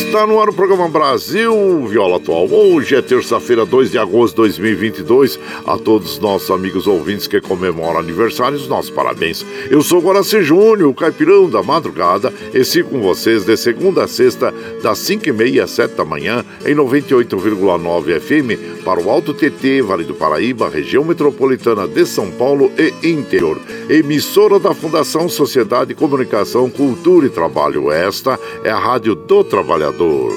Está no ar o programa Brasil Viola Atual. Hoje é terça-feira, 2 de agosto de 2022. A todos os nossos amigos ouvintes que comemoram aniversários, nossos parabéns. Eu sou Guaraci Júnior, o caipirão da madrugada, e sigo com vocês de segunda a sexta, das 5h30 às 7 da manhã, em 98,9 FM, para o Alto TT, Vale do Paraíba, região metropolitana de São Paulo e interior. Emissora da Fundação Sociedade, Comunicação, Cultura e Trabalho. Esta é a Rádio do Trabalho Trabalhador.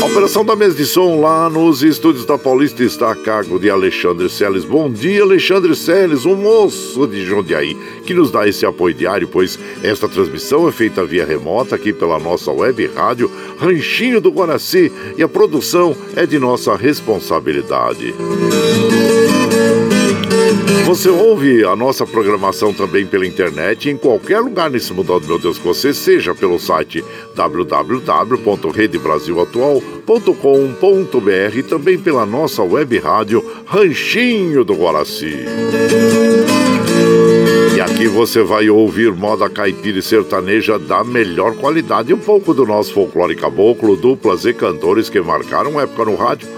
A operação da mesa de som lá nos estúdios da Paulista está a cargo de Alexandre Seles. Bom dia, Alexandre Seles, um moço de Jundiaí, que nos dá esse apoio diário, pois esta transmissão é feita via remota aqui pela nossa web rádio Ranchinho do Guaraci e a produção é de nossa responsabilidade. Você ouve a nossa programação também pela internet em qualquer lugar nesse mundo, meu Deus, que você seja pelo site www.redebrasilatual.com.br e também pela nossa web rádio Ranchinho do Guaraci. E aqui você vai ouvir moda caipira e sertaneja da melhor qualidade um pouco do nosso folclore caboclo, duplas e cantores que marcaram época no rádio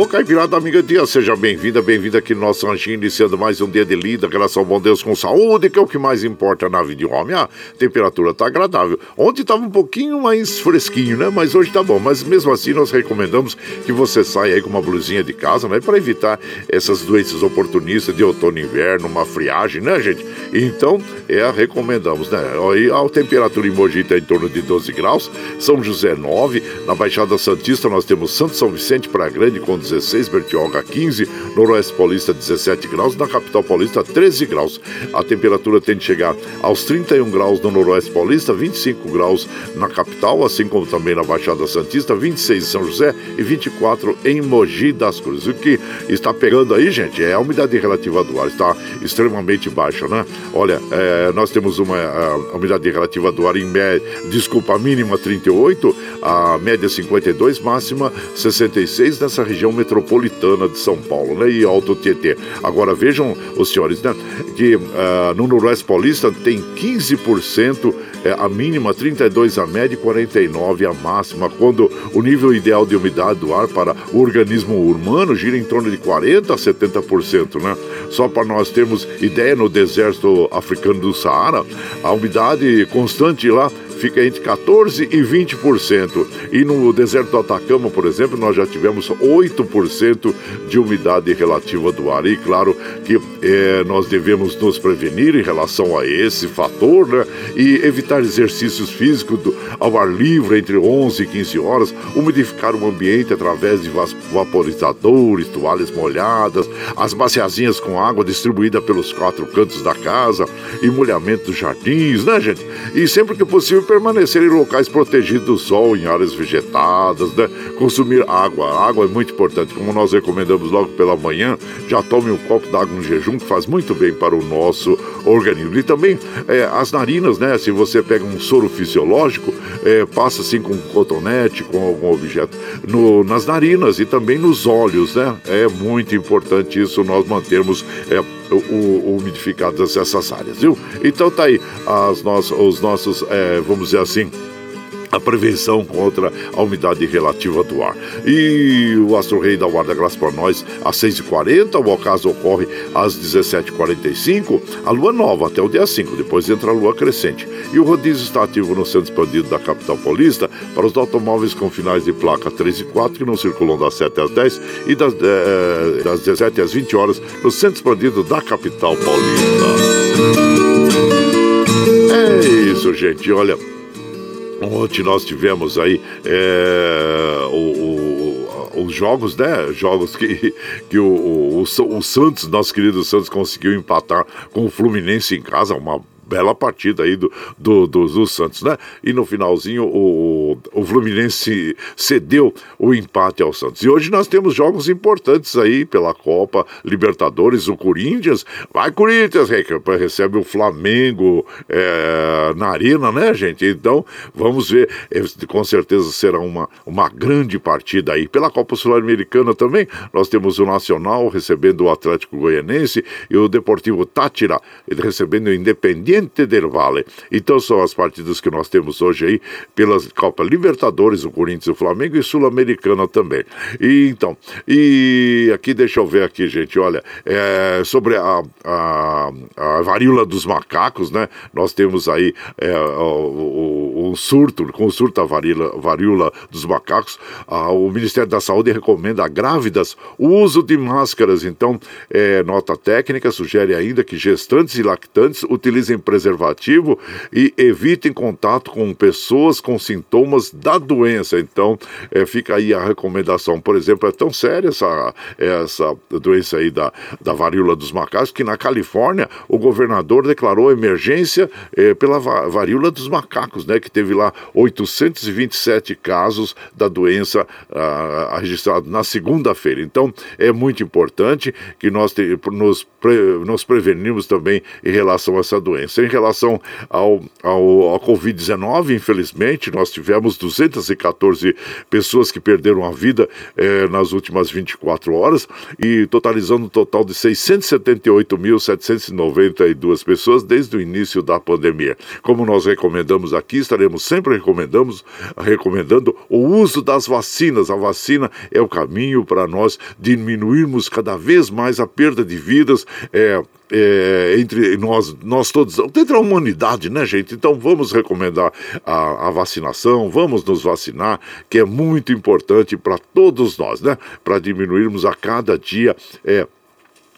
Ô, Caipirada amiga dia, seja bem-vinda, bem-vinda aqui no nosso ranchinho, iniciando mais um dia de lida, graças ao bom Deus com saúde, que é o que mais importa na vida de homem. A temperatura tá agradável. Ontem tava um pouquinho mais fresquinho, né? Mas hoje tá bom. Mas mesmo assim, nós recomendamos que você saia aí com uma blusinha de casa, né? Para evitar essas doenças oportunistas de outono e inverno, uma friagem, né, gente? Então, é, recomendamos, né? Aí a temperatura em Mogi tá em torno de 12 graus, São José 9, na Baixada Santista nós temos Santo São Vicente para Grande com 16 16, Bertioga 15, Noroeste Paulista 17 graus, na capital paulista 13 graus. A temperatura tende a chegar aos 31 graus no Noroeste Paulista, 25 graus na capital, assim como também na Baixada Santista, 26 em São José e 24 em Mogi das Cruzes. O que está pegando aí, gente, é a umidade relativa do ar, está extremamente baixa, né? Olha, é, nós temos uma a, umidade relativa do ar em média, desculpa, a mínima 38, a média 52, máxima 66 nessa região metropolitana de São Paulo, né? E Alto Tietê. Agora vejam os senhores, né? Que uh, no Noroeste Paulista tem 15% é, a mínima 32 a média e 49 a máxima, quando o nível ideal de umidade do ar para o organismo humano gira em torno de 40 a 70%, né? Só para nós termos ideia, no deserto africano do Saara, a umidade constante lá fica entre 14% e 20%. E no deserto do Atacama, por exemplo, nós já tivemos 8% de umidade relativa do ar. E claro que é, nós devemos nos prevenir em relação a esse fator, né? E evitar exercícios físicos do, ao ar livre entre 11 e 15 horas, umidificar o ambiente através de vaporizadores, toalhas molhadas, as baciazinhas com água distribuída pelos quatro cantos da casa, emolhamento dos jardins, né, gente? E sempre que possível permanecer em locais protegidos do sol, em áreas vegetadas, né? consumir água. A água é muito importante, como nós recomendamos logo pela manhã, já tome um copo d'água no jejum, que faz muito bem para o nosso organismo. E também é, as narinas, né? Se você pega um soro fisiológico, é, passa assim com um cotonete, com algum objeto no, nas narinas e também nos olhos, né? É muito importante isso, nós mantermos é, umidificadas essas áreas, viu? Então tá aí as nossas, os nossos, é, vamos dizer assim, a prevenção contra a umidade relativa do ar. E o Astro Rei da Guarda Graça para nós às 6h40, o ocaso ocorre às 17h45, a lua nova até o dia 5, depois entra a lua crescente. E o rodízio está ativo no centro expandido da capital paulista para os automóveis com finais de placa 3 e 4 que não circulam das 7 às 10 e das, eh, das 17 às 20 horas no centro expandido da capital paulista. É isso, gente. Olha, Ontem nós tivemos aí é, o, o, os jogos, né? Jogos que, que o, o, o Santos, nosso querido Santos, conseguiu empatar com o Fluminense em casa, uma bela partida aí do, do, do, do Santos, né? E no finalzinho o, o Fluminense cedeu o empate ao Santos. E hoje nós temos jogos importantes aí pela Copa Libertadores. O Corinthians, vai Corinthians, recebe o Flamengo é, na arena, né, gente? Então vamos ver, com certeza será uma, uma grande partida aí. Pela Copa Sul-Americana também, nós temos o Nacional recebendo o Atlético Goianense e o Deportivo Tátira recebendo o Independiente Oriente del Vale. Então são as partidas que nós temos hoje aí pelas Copa Libertadores, o Corinthians e o Flamengo e Sul-Americana também. E então, e aqui deixa eu ver aqui, gente, olha, é, sobre a, a, a, varíola dos macacos, né? Nós temos aí é, o, o, o, surto, com o surto da varíola, varíola dos macacos, a, o Ministério da Saúde recomenda a grávidas o uso de máscaras. Então, é, nota técnica sugere ainda que gestantes e lactantes utilizem preservativo e evitem contato com pessoas com sintomas da doença. Então, é, fica aí a recomendação. Por exemplo, é tão séria essa, essa doença aí da, da varíola dos macacos que na Califórnia o governador declarou emergência é, pela varíola dos macacos, né? Que teve lá 827 casos da doença ah, registrados na segunda-feira. Então, é muito importante que nós te, nos, pre, nos prevenimos também em relação a essa doença. Em relação ao, ao, ao Covid-19, infelizmente, nós tivemos 214 pessoas que perderam a vida eh, nas últimas 24 horas e totalizando um total de 678.792 pessoas desde o início da pandemia. Como nós recomendamos aqui, estaremos sempre recomendamos, recomendando o uso das vacinas. A vacina é o caminho para nós diminuirmos cada vez mais a perda de vidas. Eh, é, entre nós, nós todos, entre a humanidade, né, gente? Então vamos recomendar a, a vacinação, vamos nos vacinar, que é muito importante para todos nós, né? Para diminuirmos a cada dia é,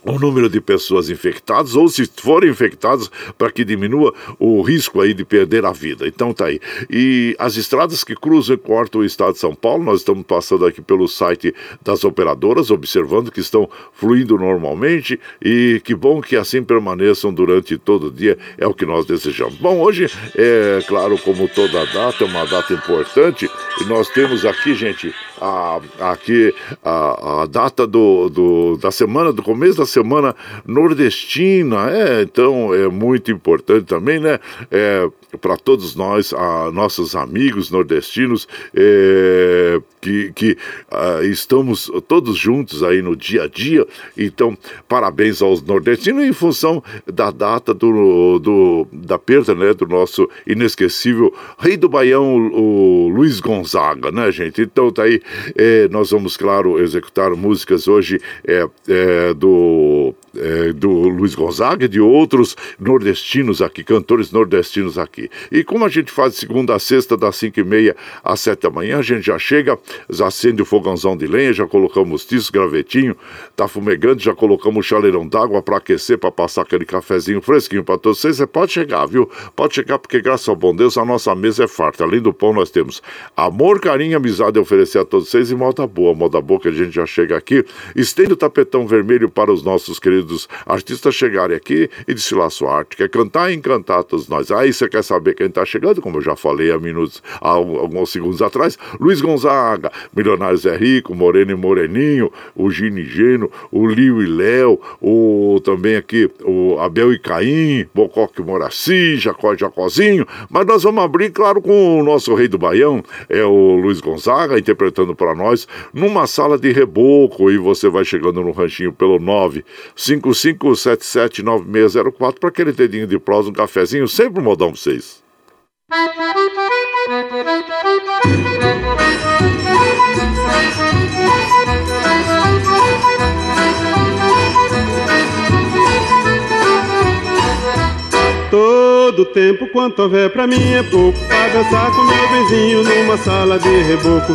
o número de pessoas infectadas ou se forem infectados para que diminua o risco aí de perder a vida. Então tá aí. E as estradas que cruzam e cortam o estado de São Paulo, nós estamos passando aqui pelo site das operadoras, observando que estão fluindo normalmente e que bom que assim permaneçam durante todo o dia, é o que nós desejamos. Bom, hoje é claro, como toda data, é uma data importante e nós temos aqui, gente, a, aqui a, a data do, do, da semana, do começo da semana nordestina. É, então é muito importante também, né? É, para todos nós, a, nossos amigos nordestinos, é, que, que estamos todos juntos aí no dia a dia. Então, parabéns aos nordestinos em função da data do, do, da perda né, do nosso inesquecível rei do Baião, o, o Luiz Gonzaga, né, gente? Então, tá aí, é, nós vamos, claro, executar músicas hoje é, é do é, do Luiz Gonzaga e de outros nordestinos aqui, cantores nordestinos aqui. E como a gente faz de segunda a sexta, das 5 e meia às 7 da manhã, a gente já chega, já acende o fogãozão de lenha, já colocamos tiço, gravetinho, tá fumegando, já colocamos o chaleirão d'água para aquecer, para passar aquele cafezinho fresquinho para todos vocês. Você pode chegar, viu? Pode chegar, porque graças ao bom Deus a nossa mesa é farta. Além do pão, nós temos amor, carinho, amizade a oferecer a todos vocês e moda boa, moda boa que a gente já chega aqui. Estende o tapetão vermelho para os nossos queridos artistas chegarem aqui e desfilar sua arte. Quer cantar e encantar todos nós. Aí você quer saber quem está chegando, como eu já falei há minutos, há alguns segundos atrás, Luiz Gonzaga, Milionários é Rico, Moreno e Moreninho, o Gini Geno, o Lio e Léo, o também aqui o Abel e Caim, Bocoque Moraci, Jacó e Jacozinho, mas nós vamos abrir, claro, com o nosso rei do Baião, é o Luiz Gonzaga, interpretando para nós, numa sala de reboco, e você vai chegando no ranchinho pelo 9 55779604 para aquele dedinho de prosa, um cafezinho, sempre um modão pra vocês. Todo tempo quanto houver pra mim é pouco Pra dançar com meu vizinho numa sala de reboco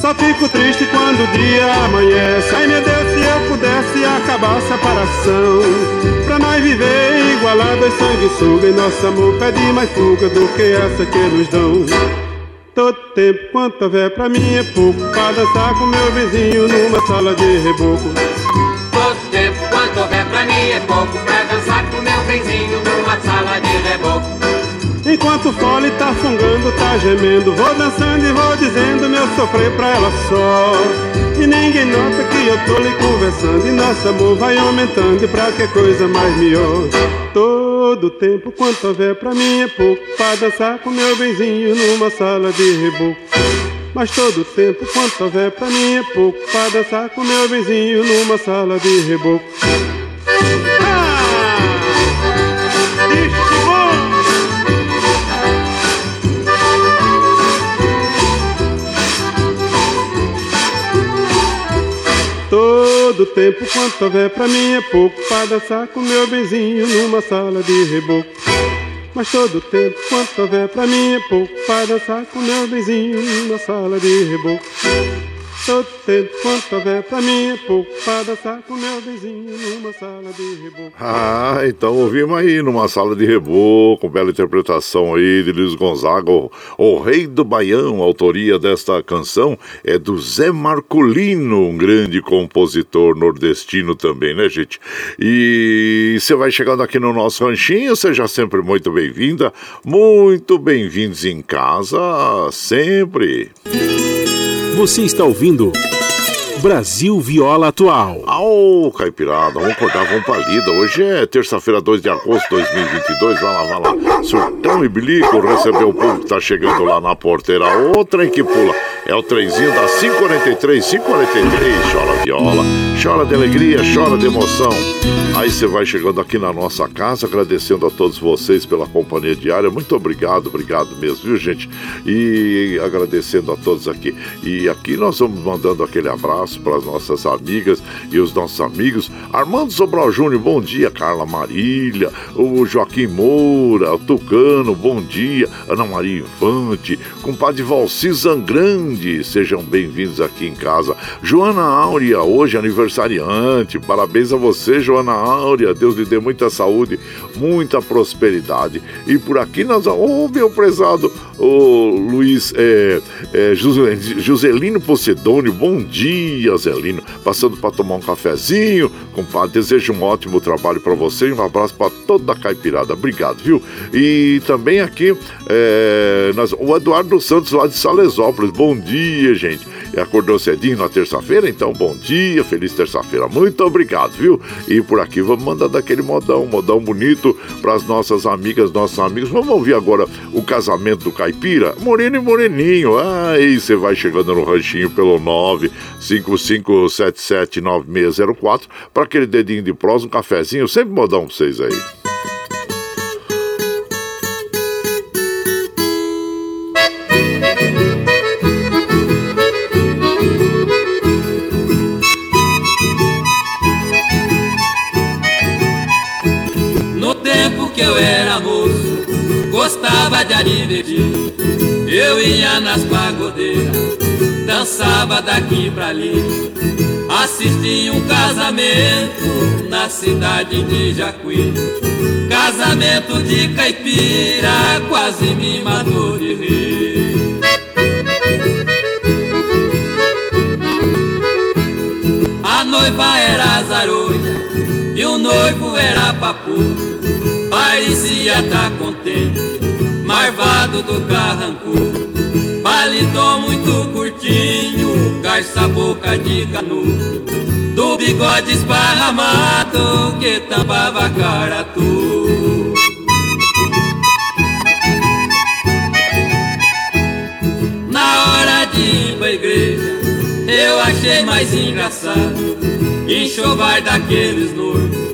Só fico triste quando o dia amanhece Ai meu Deus, se eu pudesse acabar a separação. Pra nós viver igualados, sanguessuga E nosso amor pede mais fuga do que essa que nos dão. Todo tempo quanto houver pra mim é pouco. Pra dançar com meu vizinho numa sala de reboco. Todo tempo quanto houver pra mim é pouco. Pra dançar com meu vizinho numa sala de reboco Enquanto o fole tá fungando, tá gemendo. Vou dançando e vou dizendo meu sofrer pra ela só. E ninguém nota que eu tô lhe conversando. E nosso amor vai aumentando. E pra que coisa mais melhor? Todo tempo quanto houver pra mim é pouco. Pra dançar com meu benzinho numa sala de reboco. Mas todo tempo quanto houver pra mim é pouco. Pra dançar com meu benzinho numa sala de reboco. Ah! Todo tempo quanto houver pra mim é pouco Pra dançar com meu benzinho numa sala de reboco. Mas todo tempo quanto houver pra mim é pouco Pra dançar com meu benzinho numa sala de reboco Todo tempo quanto houver pra mim é pouco Pra dançar com meu benzinho numa sala de reboco Ah, então ouvimos aí numa sala de reboco, bela interpretação aí de Luiz Gonzaga, o, o Rei do Baião. A autoria desta canção é do Zé Marcolino, um grande compositor nordestino também, né, gente? E você vai chegando aqui no nosso ranchinho, seja sempre muito bem-vinda, muito bem-vindos em casa, sempre. Você está ouvindo Brasil Viola Atual. Ô, Caipirada, vamos acordar, vamos pra lida. Hoje é terça-feira, 2 de agosto de 2022. Vai lá, vai lá. Surtão e bilico recebeu o povo que tá chegando lá na porteira. Outra em que pula. É o trenzinho da 543, 543. Chora viola, chora de alegria, chora de emoção. Aí você vai chegando aqui na nossa casa, agradecendo a todos vocês pela companhia diária. Muito obrigado, obrigado mesmo, viu, gente? E agradecendo a todos aqui. E aqui nós vamos mandando aquele abraço para as nossas amigas e os nossos amigos. Armando Sobral Júnior, bom dia. Carla Marília, o Joaquim Moura, o Tucano, bom dia. Ana Maria Infante, compadre Valci Zangrande, sejam bem-vindos aqui em casa. Joana Áurea, hoje aniversariante. Parabéns a você, Joana Áurea. Deus lhe dê muita saúde, muita prosperidade. E por aqui nós, oh, meu prezado, Luiz é, é, Joselino Pocedônio, bom dia, Zelino. Passando para tomar um cafezinho, compadre. Desejo um ótimo trabalho para você e um abraço para toda a caipirada. Obrigado, viu? E também aqui é, nós, o Eduardo Santos lá de Salesópolis. Bom dia, gente. E acordou cedinho na terça-feira, então bom dia, feliz terça-feira. Muito obrigado, viu? E por aqui vamos mandar daquele modão, modão bonito para as nossas amigas, nossos amigos. Vamos ouvir agora o casamento do caipira, Moreno e Moreninho. Aí você vai chegando no ranchinho pelo 955779604 para aquele dedinho de prosa, um cafezinho, sempre modão para vocês aí. De divertir. Eu ia nas pagodeiras, dançava daqui pra ali. Assisti um casamento na cidade de Jacuí. Casamento de caipira, quase me matou de rir. A noiva era zaroia e o noivo era papu parecia tá contente, marvado do carranco. Paletó muito curtinho, garça boca de canudo, do bigode esparramado que tampava a cara tu. Na hora de ir pra igreja, eu achei mais engraçado enxovar daqueles noivos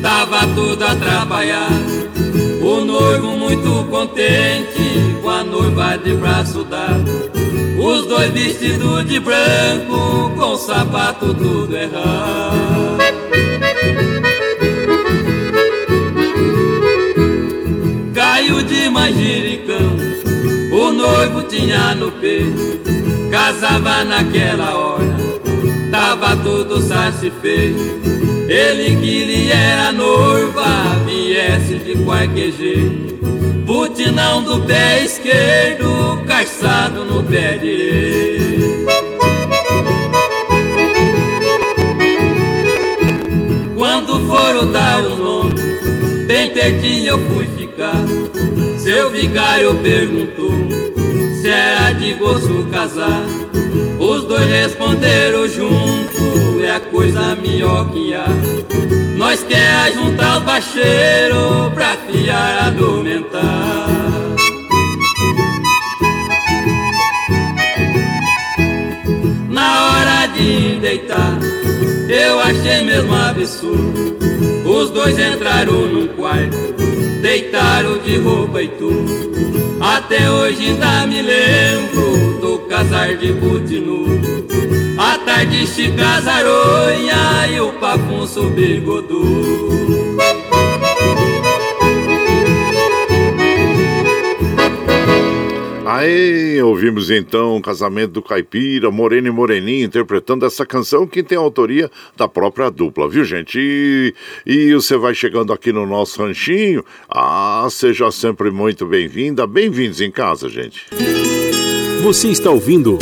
tava tudo atrapalhado. O noivo muito contente com a noiva de braço dado. Os dois vestidos de branco com o sapato tudo errado. Caiu de manjericão, o noivo tinha no peito. Casava naquela hora, tava tudo satisfeito. Ele queria era noiva, viesse de qualquer jeito. Butinão do pé esquerdo, caçado no pé direito. Quando foram dar o nome, bem pertinho eu fui ficar. Seu vigário perguntou se era de gosto casar. Os dois responderam junto, é coisa há. Nós quer juntar os bacheiros pra fiar adormentar. Na hora de deitar, eu achei mesmo absurdo. Os dois entraram num quarto, deitaram de roupa e tudo. Até hoje ainda me lembro do casar de butinudo. A tarde chica zaronha e o papunço bigodudo. Aí ouvimos então o casamento do Caipira, Moreno e Moreninho, interpretando essa canção que tem a autoria da própria dupla, viu gente? E, e você vai chegando aqui no nosso ranchinho, ah, seja sempre muito bem-vinda, bem-vindos em casa, gente. Você está ouvindo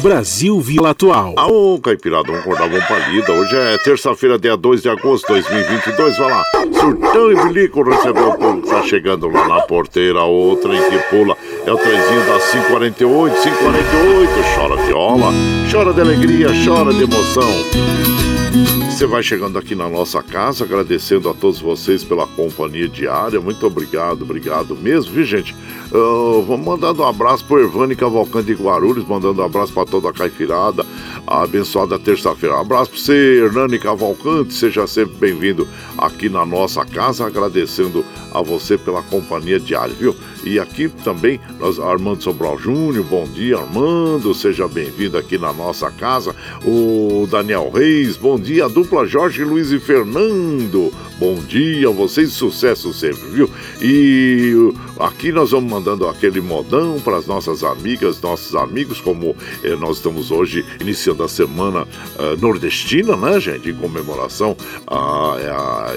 Brasil Vila Atual. Ô, Caipirada, vamos acordar bom palida. Hoje é terça-feira, dia 2 de agosto de 2022. Vai lá, surtão e bilico recebeu o povo tá chegando lá na porteira. Outra em que pula é o trenzinho da 548, 548. Chora viola, chora de alegria, chora de emoção. Você vai chegando aqui na nossa casa, agradecendo a todos vocês pela companhia diária. Muito obrigado, obrigado mesmo, viu, gente? Uh, vamos mandando um abraço pro Ervani Cavalcante de Guarulhos, mandando um abraço para toda a caifirada, a abençoada terça-feira. Um abraço para você, Hernani Cavalcante, seja sempre bem-vindo aqui na nossa casa, agradecendo a você pela companhia diária, viu? E aqui também, nós, Armando Sobral Júnior, bom dia, Armando, seja bem-vindo aqui na nossa casa. O Daniel Reis, bom dia, dupla Jorge Luiz e Fernando, bom dia vocês, sucesso sempre, viu? E aqui nós vamos mandando aquele modão para as nossas amigas, nossos amigos, como eh, nós estamos hoje iniciando a semana eh, nordestina, né, gente, em comemoração a, a,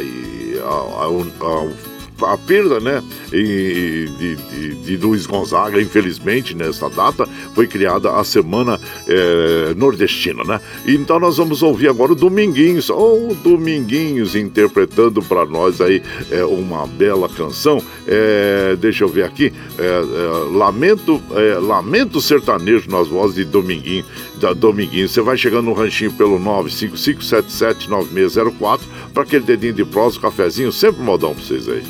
a, a a perda né, de, de, de Luiz Gonzaga, infelizmente, nesta data, foi criada a Semana é, Nordestina, né? Então nós vamos ouvir agora o Dominguinhos, ou Dominguinhos interpretando para nós aí é, uma bela canção. É, deixa eu ver aqui, Lamento, Lamento Sertanejo nas vozes de Dominguinho, da Dominguinho. Você vai chegando no ranchinho pelo 955779604 para aquele dedinho de prosa, cafezinho, sempre modão para vocês aí.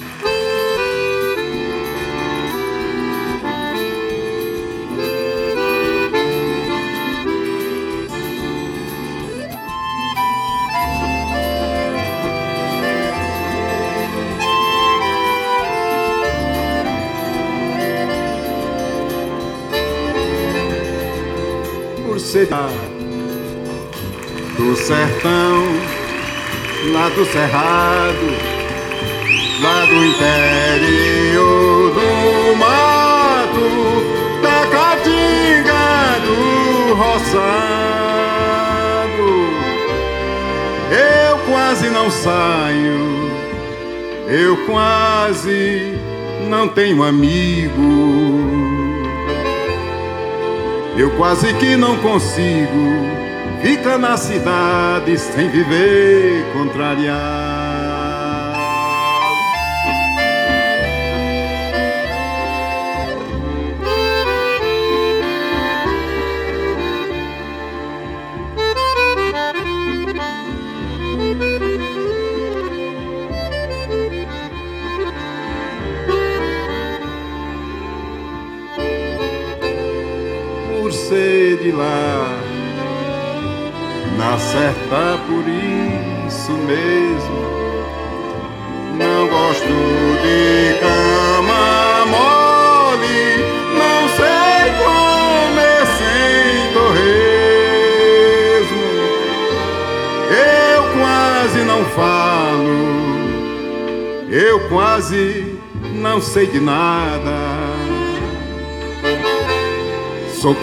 Do cerrado, lá do interior do mato, da caatinga do roçado. Eu quase não saio, eu quase não tenho amigo. Eu quase que não consigo ficar na cidade sem viver contrariado.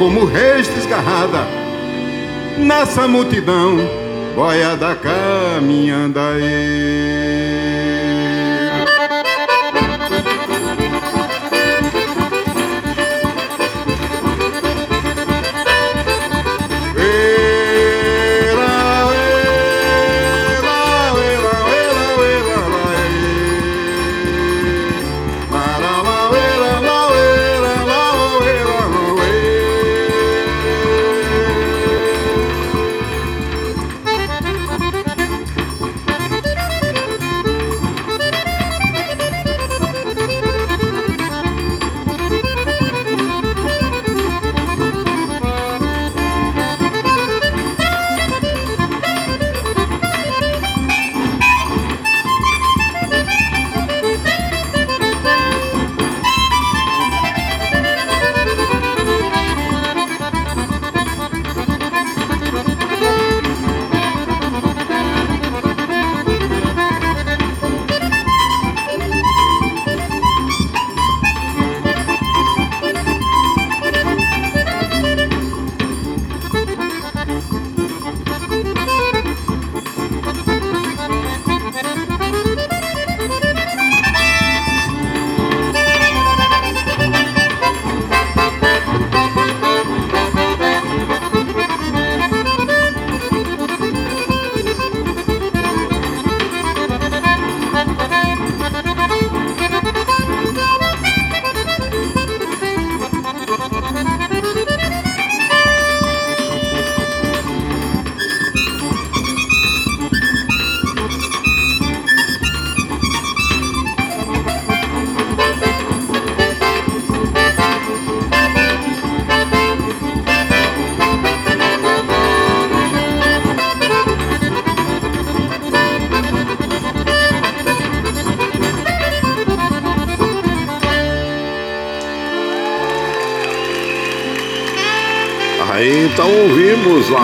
Como reis desgarrada nessa multidão, boiada caminhando aí.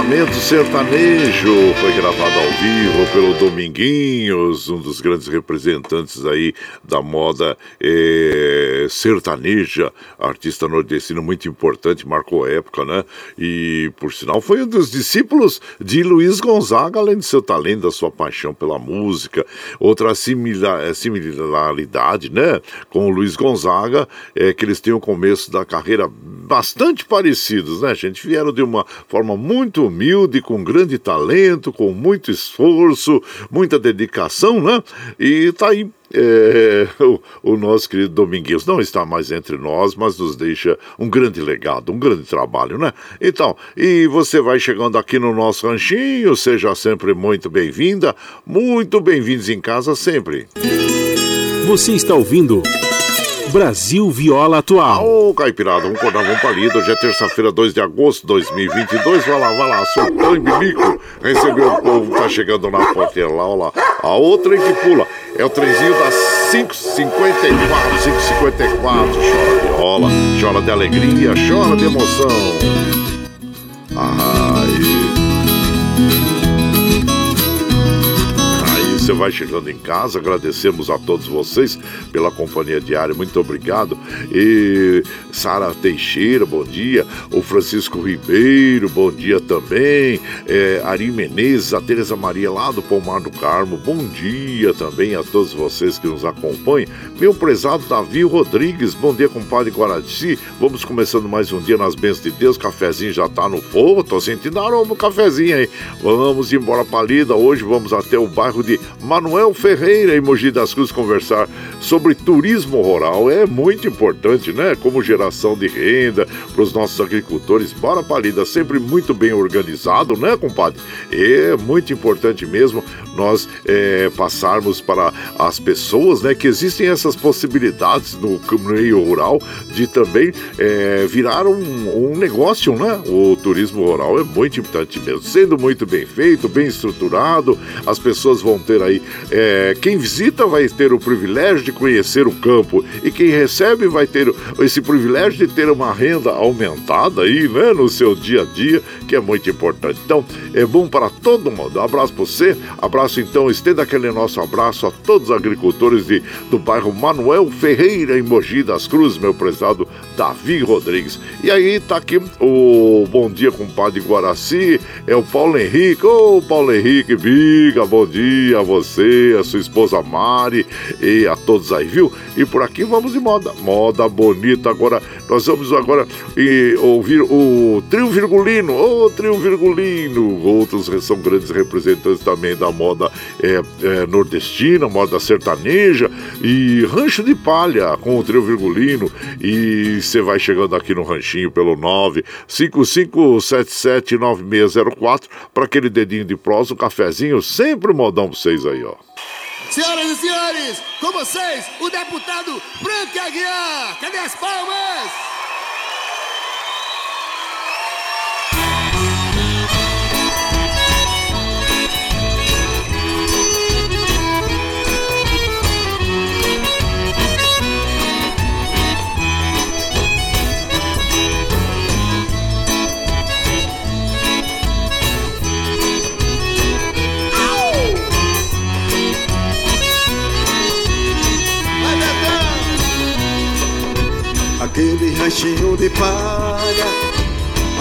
Ouvimos Lamento Sertanejo, foi gravado ao vivo pelo Dominguinhos, um dos grandes representantes aí da moda é, sertaneja, artista nordestino muito importante, marcou época, né? E por sinal foi um dos discípulos de Luiz Gonzaga, além de seu talento, da sua paixão pela música. Outra similar, similaridade, né, com o Luiz Gonzaga é que eles têm o começo da carreira bastante parecidos, né, gente? Vieram de uma forma muito humilde, com grande talento, com muito esforço, muita dedicação, né? E tá aí é, o, o, nosso querido Dominguinhos não está mais entre nós, mas nos deixa um grande legado, um grande trabalho, né? Então, e você vai chegando aqui no nosso ranchinho, seja sempre muito bem-vinda, muito bem-vindos em casa sempre. Você está ouvindo. Brasil Viola Atual. Ô, Caipirada, vamos acordar, vamos palito. Hoje é terça-feira, 2 de agosto de 2022. Vai lá, vai lá, soltão e bico. Recebeu o povo, tá chegando na porteira lá, olha lá. A outra que pula é o trenzinho das 554, 554. Chora de rola, chora de alegria, chora de emoção. Ai. Você vai chegando em casa. Agradecemos a todos vocês pela companhia diária. Muito obrigado. E Sara Teixeira, bom dia. O Francisco Ribeiro, bom dia também. É, Ari Menezes, a Tereza Maria lá do Pomar do Carmo, bom dia também a todos vocês que nos acompanham. Meu prezado Davi Rodrigues, bom dia, compadre Guaraci. Vamos começando mais um dia nas bênçãos de Deus. Cafezinho já tá no fogo, tô sentindo aroma do cafezinho aí. Vamos embora pra lida. Hoje vamos até o bairro de Manuel Ferreira, em Mogi das Cruzes, conversar sobre turismo rural. É muito importante, né? Como geração de renda para os nossos agricultores. Bora Palida, sempre muito bem organizado, né, compadre? É muito importante mesmo nós é, passarmos para as pessoas, né, que existem essas possibilidades no meio rural de também é, virar um, um negócio, né? O turismo rural é muito importante mesmo. Sendo muito bem feito, bem estruturado, as pessoas vão ter aí. É, quem visita vai ter o privilégio de conhecer o campo e quem recebe vai ter esse privilégio de ter uma renda aumentada aí, né, no seu dia a dia, que é muito importante. Então, é bom para todo mundo. Um abraço para você, abraço então, estenda aquele nosso abraço a todos os agricultores de, do bairro Manuel Ferreira, em Mogi das Cruzes, meu prezado Davi Rodrigues. E aí tá aqui o Bom Dia com o Padre Guaraci, é o Paulo Henrique. Ô, Paulo Henrique, biga, bom dia a você, a sua esposa Mari e a todos aí, viu? E por aqui vamos de moda, moda bonita. Agora, nós vamos agora e, ouvir o Trio Virgulino, ô Trio Virgulino. Outros são grandes representantes também da moda é, é, nordestina, moda sertaneja e Rancho de Palha com o Trio Virgulino. E você vai chegando aqui no ranchinho pelo 955779604 para aquele dedinho de prosa, um cafezinho, sempre modão pra vocês aí, ó. Senhoras e senhores, com vocês, o deputado Frank Aguiar. Cadê as palmas? Aquele ranchinho de palha,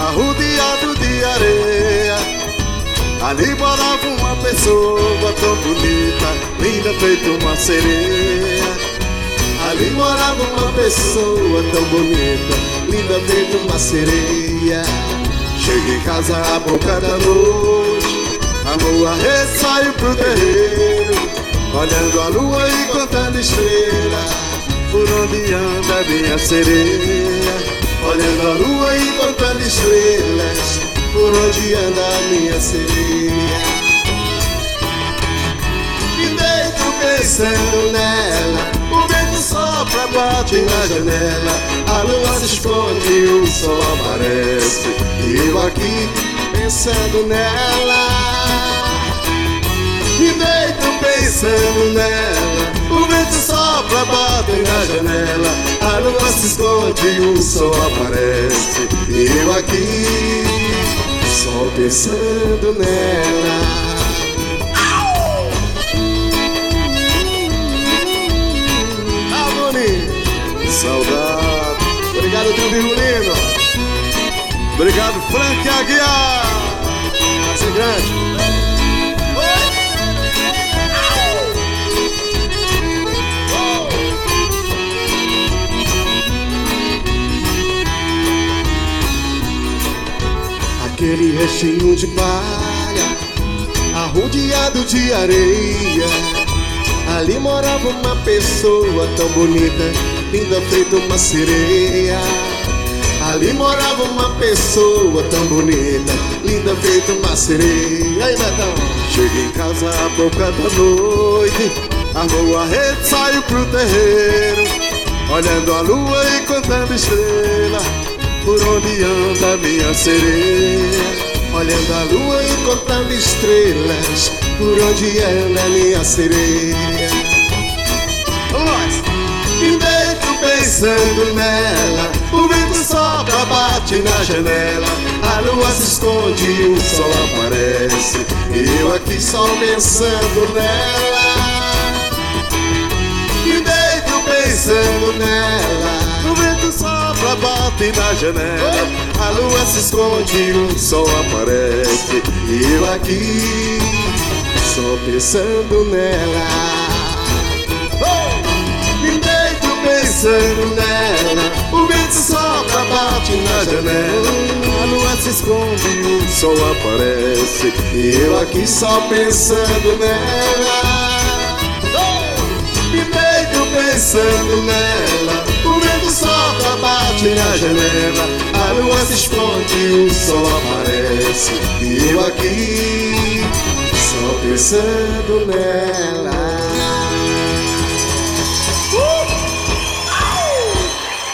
arrodeado de areia. Ali morava uma pessoa tão bonita, linda feito uma sereia. Ali morava uma pessoa tão bonita, linda feito uma sereia. Cheguei em casa a boca da noite, a lua ressaiu pro terreiro, olhando a lua e contando estrelas. Por onde anda minha sereia. Olhando a lua e contando estrelas Por onde anda minha sereia. Me deito pensando nela O vento sopra, bate na janela. A lua se esconde e o sol aparece. E eu aqui pensando nela Me deito pensando nela o vento sopra, bate na janela A lua se esconde e o sol aparece E eu aqui só pensando nela. Saudade. Obrigado, tio Virgulino. Obrigado, Frank Aguiar. Ser grande. Aquele restinho de palha, arrodeado de areia. Ali morava uma pessoa tão bonita, linda feita uma sereia. Ali morava uma pessoa tão bonita, linda feita uma sereia. Aí, Betão? Cheguei em casa a pouca da noite, armou a rede, saiu pro terreiro, olhando a lua e contando estrela. Por onde anda minha sereia? Olhando a lua e contando estrelas. Por onde anda minha sereia? Vamos! E deito pensando nela. O vento sopra, bate na janela. A lua se esconde e o sol aparece. E eu aqui só pensando nela. E deito pensando nela. O vento bate na janela. A lua se esconde, o sol aparece. E eu aqui, só pensando nela. Me deito pensando nela. O vento sopra, bate na janela. A lua se esconde, o sol aparece. E eu aqui só pensando nela. Me deito pensando nela. Na janela. A lua se esconde, o sol aparece. E eu aqui, só pensando nela.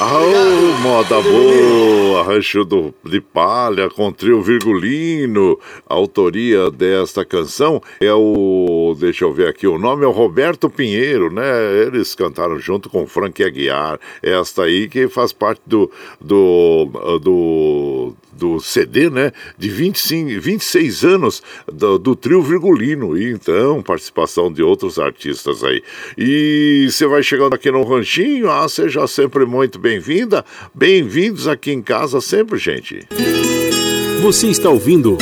Oh, moda boa! Rancho do, de Palha com trio Virgulino. A autoria desta canção é o. Deixa eu ver aqui, o nome é o Roberto Pinheiro, né? Eles cantaram junto com Frank Aguiar. Esta aí que faz parte do. do. do do CD, né? De 25, 26 anos do, do trio Virgulino. E então, participação de outros artistas aí. E você vai chegando aqui no Ranchinho, ah, seja sempre muito bem-vinda. Bem-vindos aqui em casa sempre, gente. Você está ouvindo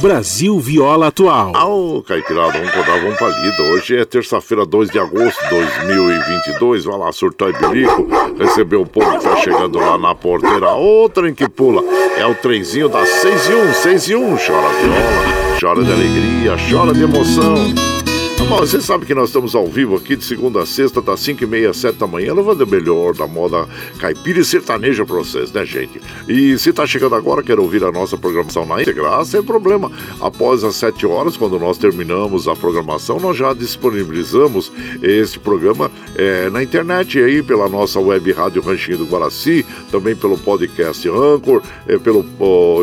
Brasil Viola Atual. Ao Caipirada, vamos contar, vamos palida. Hoje é terça-feira, 2 de agosto de 2022. Vai lá, surtar e bilico. Recebeu o povo que tá chegando lá na porteira. Outra em que pula. É o trenzinho das 6 e 1, 6 e 1. Chora viola, chora de alegria, chora de emoção. Bom, você sabe que nós estamos ao vivo aqui de segunda a sexta, das 5 e meia, 7 da manhã, levando o melhor da moda caipira e sertaneja pra vocês, né, gente? E se tá chegando agora, quer ouvir a nossa programação na íntegra, sem problema. Após as 7 horas, quando nós terminamos a programação, nós já disponibilizamos esse programa é, na internet aí, pela nossa web rádio Ranchinho do Guaraci, também pelo podcast Anchor, é, pelo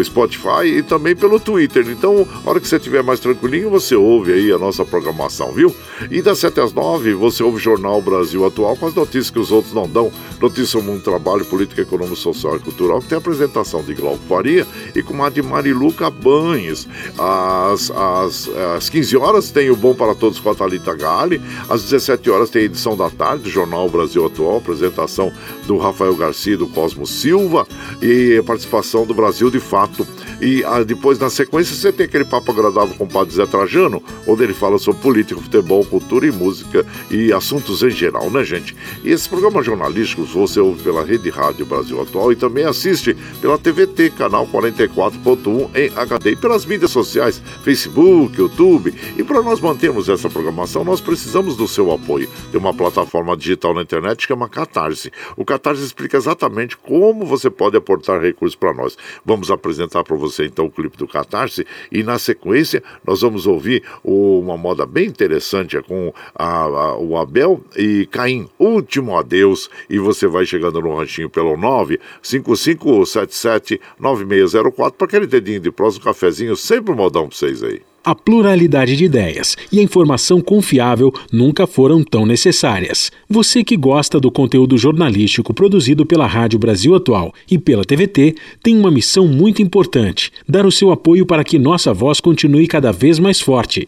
Spotify e também pelo Twitter. Então, a hora que você estiver mais tranquilinho, você ouve aí a nossa programação viu? E das 7 às 9 você ouve o Jornal Brasil Atual com as notícias que os outros não dão. O mundo trabalho, política, econômica, social e cultural, que tem a apresentação de Glauco Faria e com a de Mariluca Banhes. Às, às, às 15 horas tem o Bom para Todos com a Thalita Gale. Às 17 horas tem a edição da tarde do Jornal Brasil Atual, apresentação do Rafael Garcia e do Cosmo Silva e a participação do Brasil de Fato. E ah, depois, na sequência, você tem aquele papo agradável com o Padre Zé Trajano, onde ele fala sobre política, futebol, cultura e música e assuntos em geral, né, gente? E esses programas jornalísticos você ouve pela Rede Rádio Brasil Atual e também assiste pela TVT, canal 44.1 em HD e pelas mídias sociais, Facebook, YouTube. E para nós mantermos essa programação, nós precisamos do seu apoio. Tem uma plataforma digital na internet que chama Catarse. O Catarse explica exatamente como você pode aportar recursos para nós. Vamos apresentar para você então o clipe do Catarse e na sequência nós vamos ouvir uma moda bem interessante é com a, a, o Abel e Caim, último adeus. E você vai chegando no ranchinho pelo 955779604 para aquele dedinho de próximo cafezinho, sempre um modão para vocês aí. A pluralidade de ideias e a informação confiável nunca foram tão necessárias. Você que gosta do conteúdo jornalístico produzido pela Rádio Brasil Atual e pela TVT tem uma missão muito importante: dar o seu apoio para que nossa voz continue cada vez mais forte.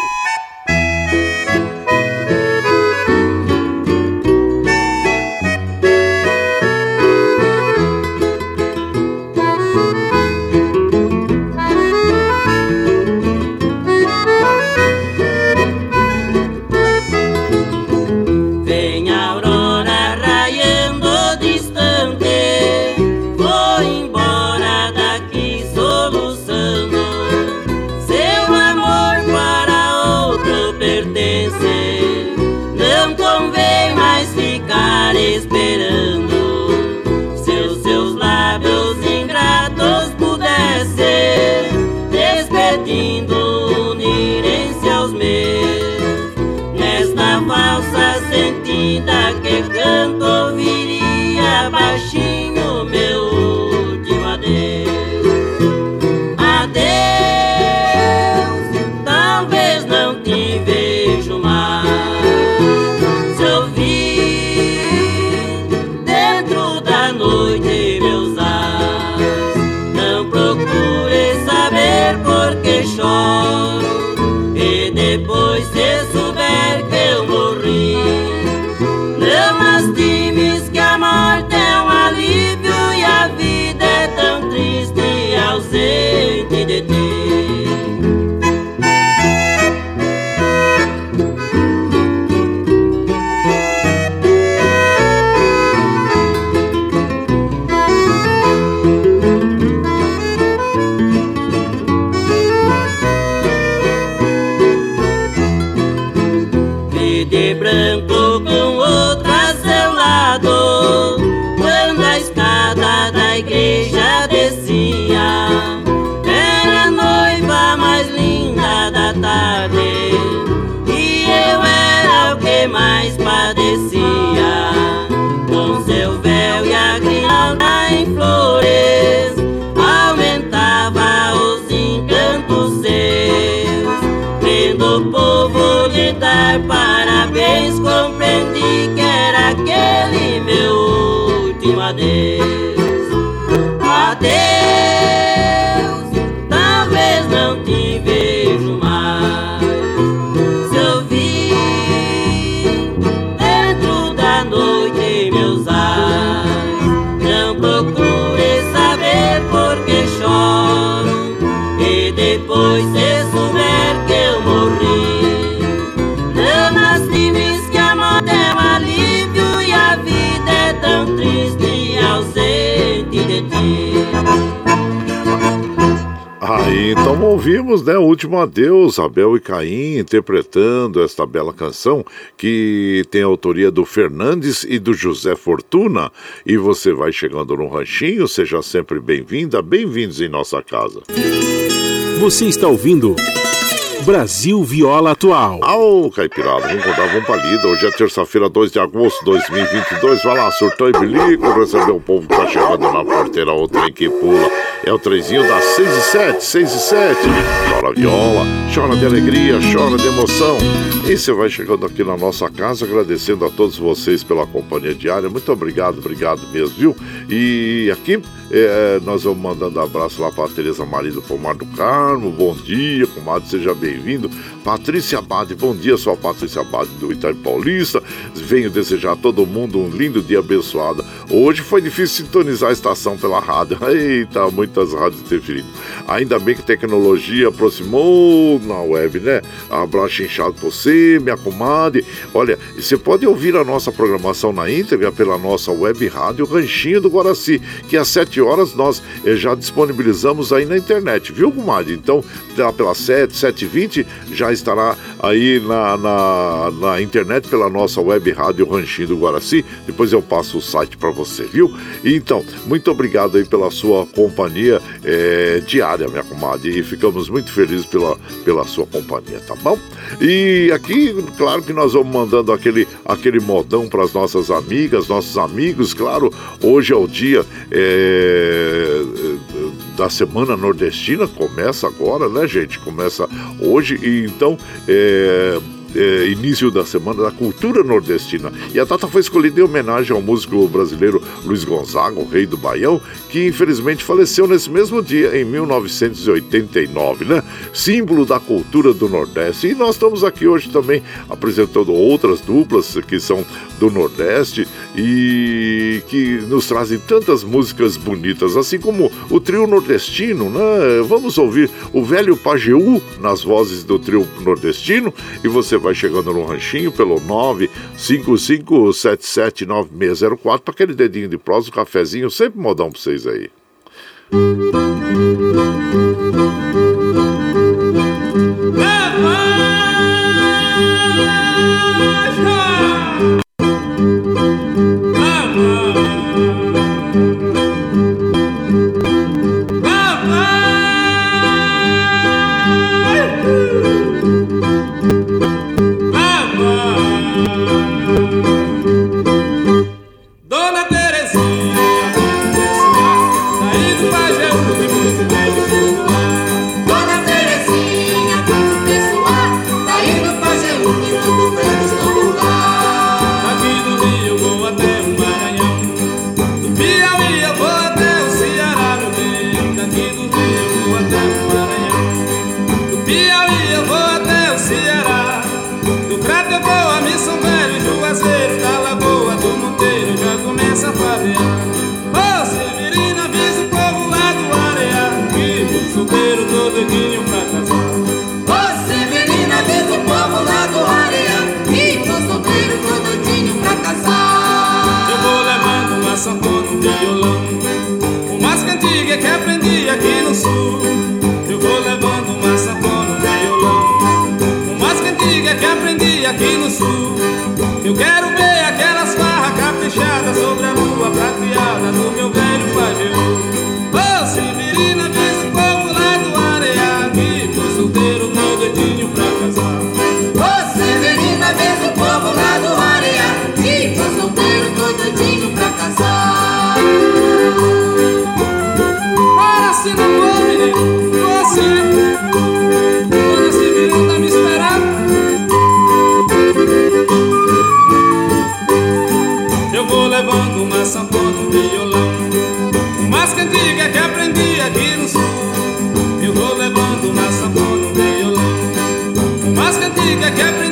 Christmas come. Então ouvimos, né, o último adeus, Abel e Caim interpretando esta bela canção que tem a autoria do Fernandes e do José Fortuna. E você vai chegando no ranchinho, seja sempre bem-vinda, bem-vindos em nossa casa. Você está ouvindo Brasil Viola Atual. Au, Caipirada, vamos contar, vamos pra lida. Hoje é terça-feira, 2 de agosto de 2022. Vai lá, surtou e bilico, recebeu o povo que tá chegando na porteira, o trem que pula. É o trenzinho das 6 e 7, 6 e 7. Chora viola, chora de alegria, chora de emoção. E você vai chegando aqui na nossa casa, agradecendo a todos vocês pela companhia diária. Muito obrigado, obrigado mesmo, viu? E aqui é, nós vamos mandando abraço lá para Tereza Maria do Pomar do Carmo. Bom dia, comadre, seja bem-vindo. Patrícia Abade, bom dia, sou a Patrícia Abade do Itaí Paulista. Venho desejar a todo mundo um lindo dia abençoado. Hoje foi difícil sintonizar a estação pela rádio. Eita, muitas rádios interferindo. Ainda bem que a tecnologia aproximou na web, né? Abraço inchado pra você, minha comadre. Olha, você pode ouvir a nossa programação na íntegra pela nossa web rádio Ranchinho do Guaraci, que às 7 horas nós eh, já disponibilizamos aí na internet, viu, comadre? Então, lá pelas 7, 7 e 20 já estará aí na, na, na internet pela nossa web rádio Ranchinho do Guaraci. Depois eu passo o site para você, viu? Então, muito obrigado aí pela sua companhia eh, diária, minha comadre. E ficamos muito felizes pela, pela sua companhia, tá bom? E aqui, claro que nós vamos mandando aquele, aquele modão para as nossas amigas, nossos amigos, claro. Hoje é o dia é, da Semana Nordestina, começa agora, né, gente? Começa hoje, e então. É, é, início da Semana da Cultura Nordestina. E a data foi escolhida em homenagem ao músico brasileiro Luiz Gonzaga, o rei do Baião, que infelizmente faleceu nesse mesmo dia, em 1989, né? Símbolo da cultura do Nordeste. E nós estamos aqui hoje também apresentando outras duplas que são do Nordeste e que nos trazem tantas músicas bonitas, assim como o trio nordestino, né? Vamos ouvir o velho Pajeú nas vozes do trio nordestino e você vai chegando no ranchinho pelo 955779604 para aquele dedinho de prosa, um cafezinho, sempre modão para vocês aí. Dona see that every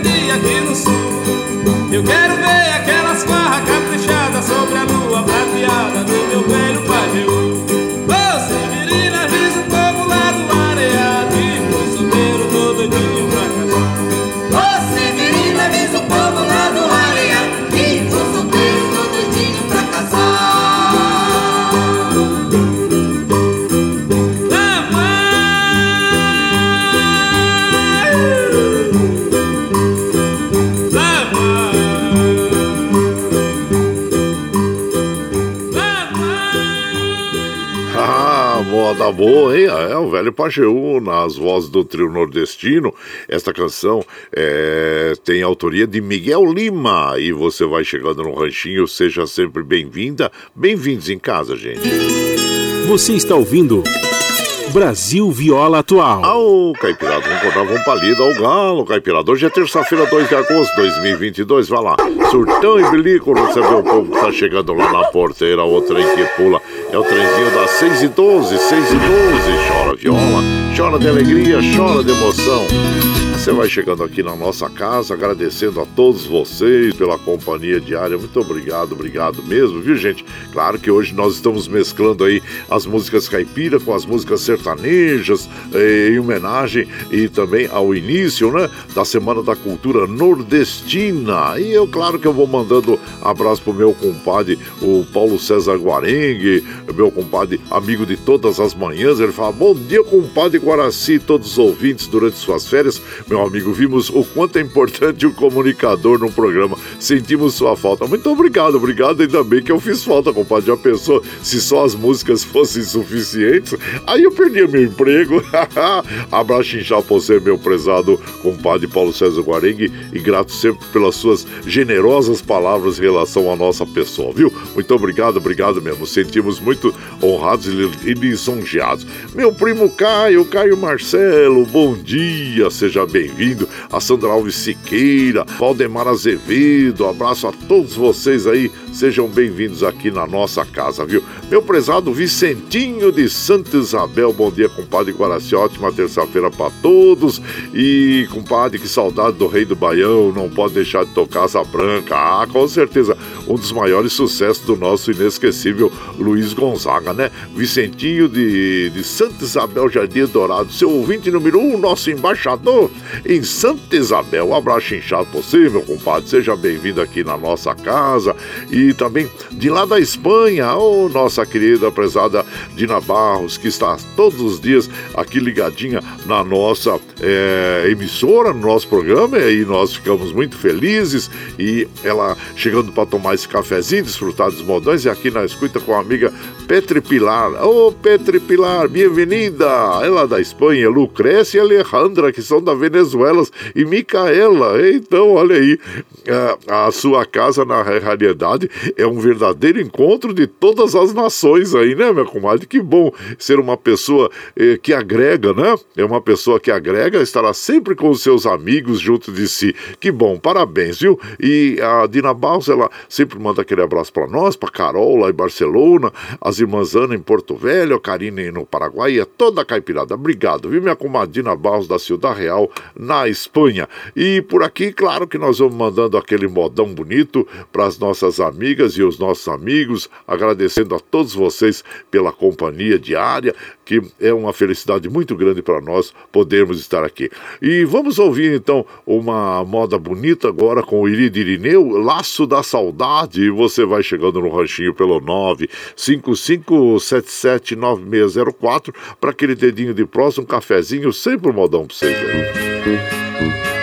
boa, hein? É o velho Pajeú nas vozes do trio nordestino. Esta canção é, tem autoria de Miguel Lima. E você vai chegando no ranchinho, seja sempre bem-vinda. Bem-vindos em casa, gente. Você está ouvindo Brasil Viola Atual. Ao Caipirada, vamos contar, vamos palida ao galo, Caipirada. Hoje é terça-feira, 2 de agosto de 2022. Vai lá, surtão e bilico, vê o povo que tá chegando lá na porteira, o trem que pula. É o trenzinho das 6 e 12, 6 e 12. Chora viola, chora de alegria, chora de emoção. Você vai chegando aqui na nossa casa, agradecendo a todos vocês pela companhia diária. Muito obrigado, obrigado mesmo, viu, gente? Claro que hoje nós estamos mesclando aí as músicas caipira com as músicas sertanejas, eh, em homenagem e também ao início, né, da Semana da Cultura Nordestina. E eu, claro que eu vou mandando abraço pro meu compadre, o Paulo César Guarengue, meu compadre, amigo de todas as manhãs. Ele fala: Bom dia, compadre Guaraci, todos os ouvintes durante suas férias. Meu amigo, vimos o quanto é importante o comunicador no programa. Sentimos sua falta. Muito obrigado, obrigado. Ainda bem que eu fiz falta, compadre. Já pensou se só as músicas fossem suficientes? Aí eu perdia meu emprego. Abraço inchado pra você, meu prezado compadre Paulo César Guarengue, e grato sempre pelas suas generosas palavras em relação à nossa pessoa, viu? Muito obrigado, obrigado mesmo. Sentimos muito honrados e lisonjeados. Meu primo Caio, Caio Marcelo, bom dia, seja bem-vindo. A Sandra Alves Siqueira, Valdemar Azevedo, abraço a todos vocês aí, sejam bem-vindos aqui na nossa casa, viu? Meu prezado Vicentinho de Santa Isabel, bom dia, compadre Guaraci, ótima terça-feira para todos. E, compadre, que saudade do Rei do Baião, não pode deixar de tocar asa branca. Ah, com certeza, um dos maiores sucessos do nosso inesquecível Luiz Gonzaga, né? Vicentinho de, de Santa Isabel, Jardim Dourado, seu ouvinte número um, nosso embaixador em Santa Isabel. Um abraço inchado meu compadre, seja bem-vindo aqui na nossa casa. E também de lá da Espanha, oh, nossa querida prezada Dina Barros, que está todos os dias aqui ligadinha na nossa é, emissora, no nosso programa, e nós ficamos muito felizes. E ela chegando para tomar esse cafezinho, desfrutar dos modões, e aqui na escuta com a amiga Petri Pilar. Ô oh, Petri Pilar, bem-vinda! Ela da Espanha, Lucrécia e Alejandra, que são da Venezuela, e Micaela. Então, olha aí, a, a sua casa na realidade é um verdadeiro encontro de todas as nações aí, né, minha comadre? Que bom ser uma pessoa eh, que agrega, né? É uma pessoa que agrega, estará sempre com os seus amigos junto de si. Que bom, parabéns, viu? E a Dina Barros, ela sempre manda aquele abraço para nós, para Carol lá em Barcelona, as irmãs Ana em Porto Velho, a Karine no Paraguai e a toda a caipirada. Obrigado, viu, minha comadre Dina Barros da Ciudad Real, na Espanha. E por aqui, claro que nós vamos mandando aquele modão bonito para as nossas amigas e os nossos amigos, agradecendo a todos vocês pela companhia diária, que é uma felicidade muito grande para nós podermos estar aqui. E vamos ouvir então uma moda bonita agora com o Irido Irineu, Laço da Saudade. E você vai chegando no ranchinho pelo 955779604 para aquele dedinho de próximo, um cafezinho, sempre um modão para vocês. Aí.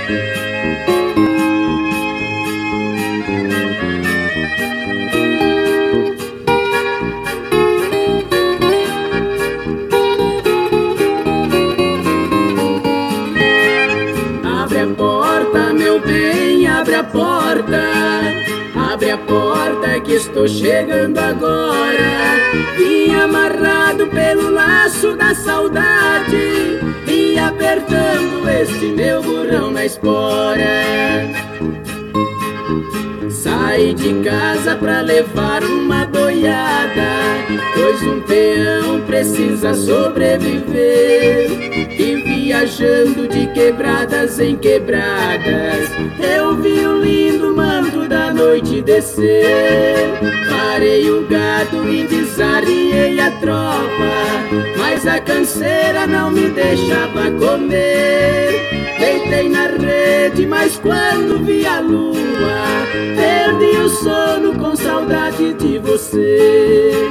Que estou chegando agora. Vim amarrado pelo laço da saudade e apertando este meu burrão na espora. Saí de casa pra levar uma boiada, pois um peão precisa sobreviver. E viajando de quebradas em quebradas, eu vi o lindo manto da noite descer. Parei o gado e desarriei a tropa, mas a canseira não me deixava comer. Deitei na rede, mas quando vi a lua, perdi o sono com saudade de você.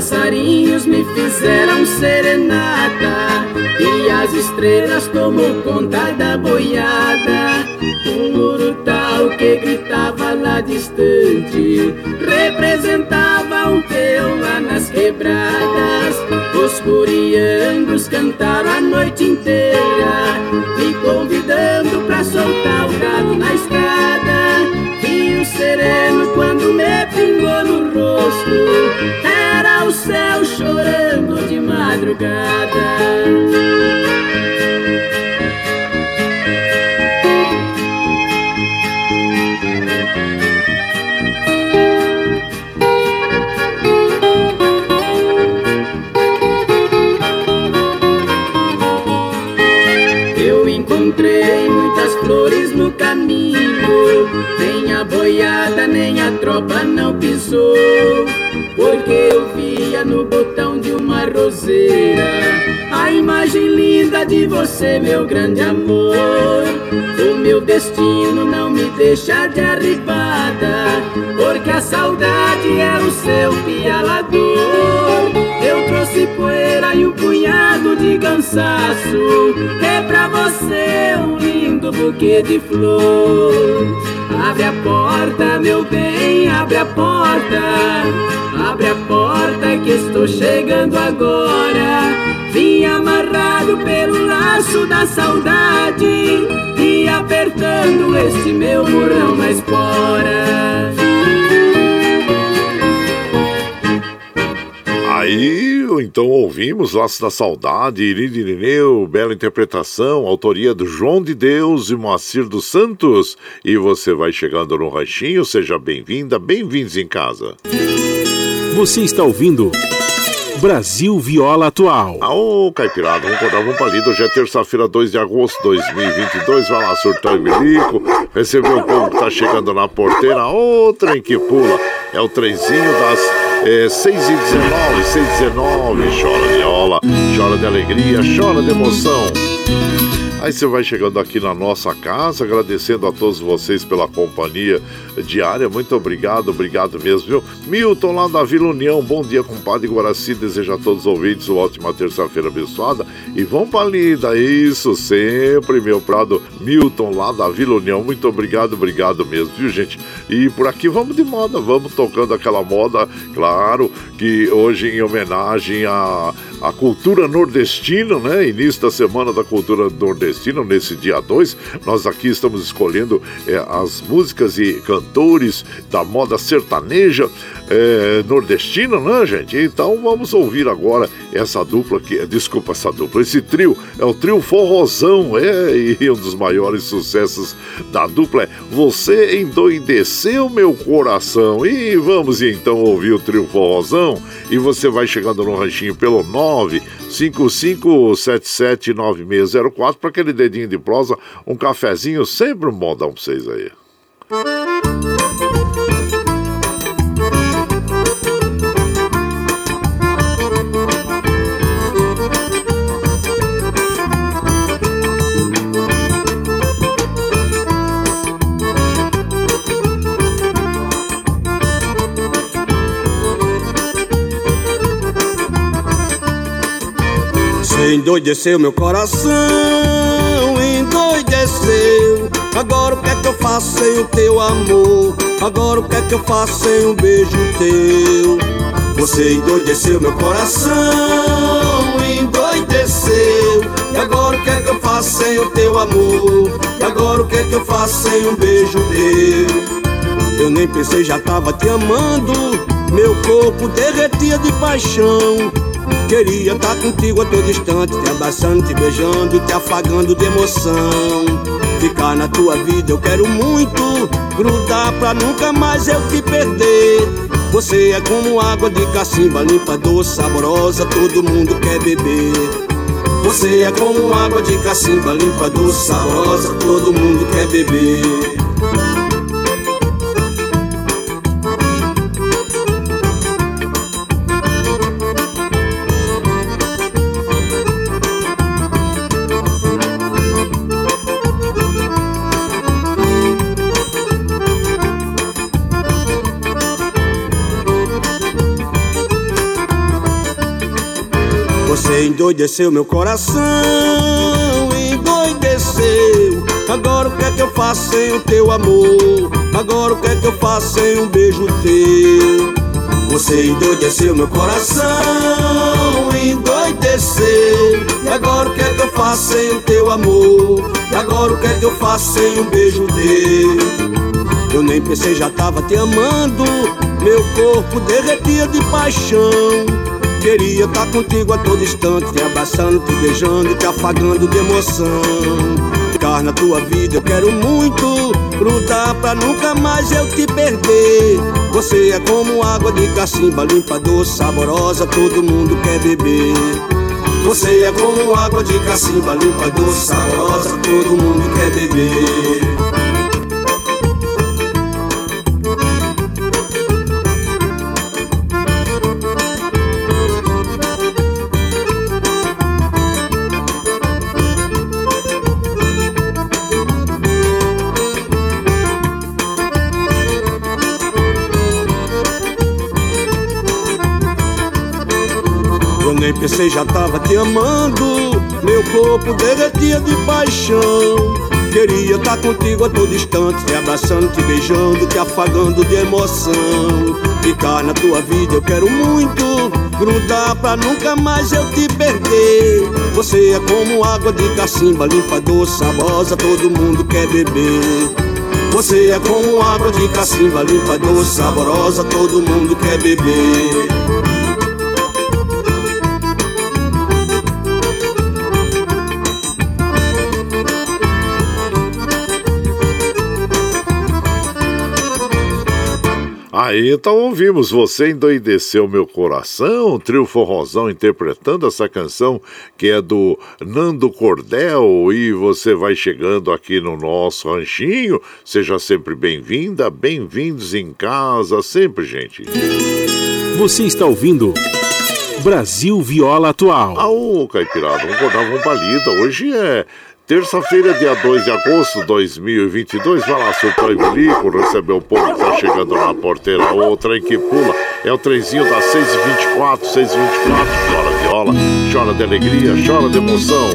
Passarinhos me fizeram serenata E as estrelas tomou conta da boiada Um urutau que gritava lá distante Representava um peão lá nas quebradas Os curiangos cantaram a noite inteira Me convidando pra soltar o gado na estrada Rio sereno quando me pingou no rosto o céu chorando de madrugada. Nem a tropa não pisou, porque eu via no botão de uma roseira a imagem linda de você, meu grande amor. O meu destino não me deixa de arribada, porque a saudade é o seu pialador. Eu trouxe poeira e um punhado de cansaço. É pra você um lindo buquê de flor. Abre a porta, meu bem, abre a porta. Abre a porta que estou chegando agora. Vim amarrado pelo laço da saudade e apertando este meu burrão na espora. Então ouvimos Laço da Saudade, Iride Irineu, bela interpretação, autoria do João de Deus e Moacir dos Santos. E você vai chegando no ranchinho, seja bem-vinda, bem-vindos em casa. Você está ouvindo Brasil Viola Atual. Ô, Caipirada, vamos acordar, vamos pra lida. Hoje é terça-feira, 2 de agosto de 2022. Vai lá, surtar e bilico. Recebeu o povo que tá chegando na porteira. Ô, trem que pula. É o trenzinho das é, 6 e 19 6 e 19 Chora viola, chora de alegria, chora de emoção. Aí você vai chegando aqui na nossa casa, agradecendo a todos vocês pela companhia diária. Muito obrigado, obrigado mesmo, viu? Milton lá da Vila União, bom dia, compadre Guaraci. Deseja a todos os ouvintes uma ótima terça-feira abençoada. E vamos pra lida, isso sempre, meu prado. Milton lá da Vila União, muito obrigado, obrigado mesmo, viu, gente? E por aqui vamos de moda, vamos tocando aquela moda, claro, que hoje em homenagem à, à cultura nordestina, né? Início da semana da cultura nordestina, nesse dia 2, nós aqui estamos escolhendo é, as músicas e cantores da moda sertaneja é, nordestina, né, gente? Então vamos ouvir agora essa dupla aqui, desculpa essa dupla, esse trio, é o trio Forrozão, é, e um dos maiores sucessos da dupla é Você Endoideceu Meu Coração. E vamos então ouvir o trio Forrozão, e você vai chegando no ranchinho pelo 955779604 para aquele dedinho de prosa, um cafezinho, sempre um modão pra vocês aí. Endoideceu meu coração, endoideceu. Agora o que é que eu faço sem o teu amor? Agora o que é que eu faço sem um beijo teu? Você endoideceu meu coração, endoideceu. E agora o que é que eu faço sem o teu amor? E agora o que é que eu faço sem um beijo teu? Eu nem pensei, já tava te amando. Meu corpo derretia de paixão. Queria estar contigo a todo instante, te abraçando, te beijando, te afagando de emoção. Ficar na tua vida eu quero muito, grudar pra nunca mais eu te perder. Você é como água de cacimba, limpa, doce, saborosa, todo mundo quer beber. Você é como água de cacimba, limpa, doce, saborosa, todo mundo quer beber. Endoideceu meu coração, endoideceu. Agora o que é que eu faço sem o teu amor? Agora o que é que eu faço sem um beijo teu? Você endoideceu meu coração, endoideceu. E agora o que é que eu faço sem o teu amor? E agora o que é que eu faço sem um beijo teu? Eu nem pensei, já tava te amando. Meu corpo derretia de paixão. Queria estar contigo a todo instante, te abraçando, te beijando, te afagando de emoção. Ficar na tua vida eu quero muito, lutar pra nunca mais eu te perder. Você é como água de cacimba, limpa, doce, saborosa, todo mundo quer beber. Você é como água de cacimba, limpa, doce, saborosa, todo mundo quer beber. Nem pensei, já tava te amando. Meu corpo derretia de paixão. Queria estar contigo a todo instante, te abraçando, te beijando, te afagando de emoção. Ficar na tua vida eu quero muito, grudar pra nunca mais eu te perder. Você é como água de cacimba, limpa, doce, saborosa, todo mundo quer beber. Você é como água de cacimba, limpa, doce, saborosa, todo mundo quer beber. Aí então ouvimos Você Endoideceu Meu Coração, trio forrozão interpretando essa canção que é do Nando Cordel e você vai chegando aqui no nosso ranchinho. Seja sempre bem-vinda, bem-vindos em casa, sempre, gente. Você está ouvindo Brasil Viola Atual. Aô, Caipirada, vamos acordar, vamos pra lida. Hoje é Terça-feira, dia 2 de agosto de 2022, vai lá, seu trem bilico, recebeu o povo que tá chegando na porteira, o trem que pula, é o trenzinho das 6h24, 6h24, chora viola, chora de alegria, chora de emoção.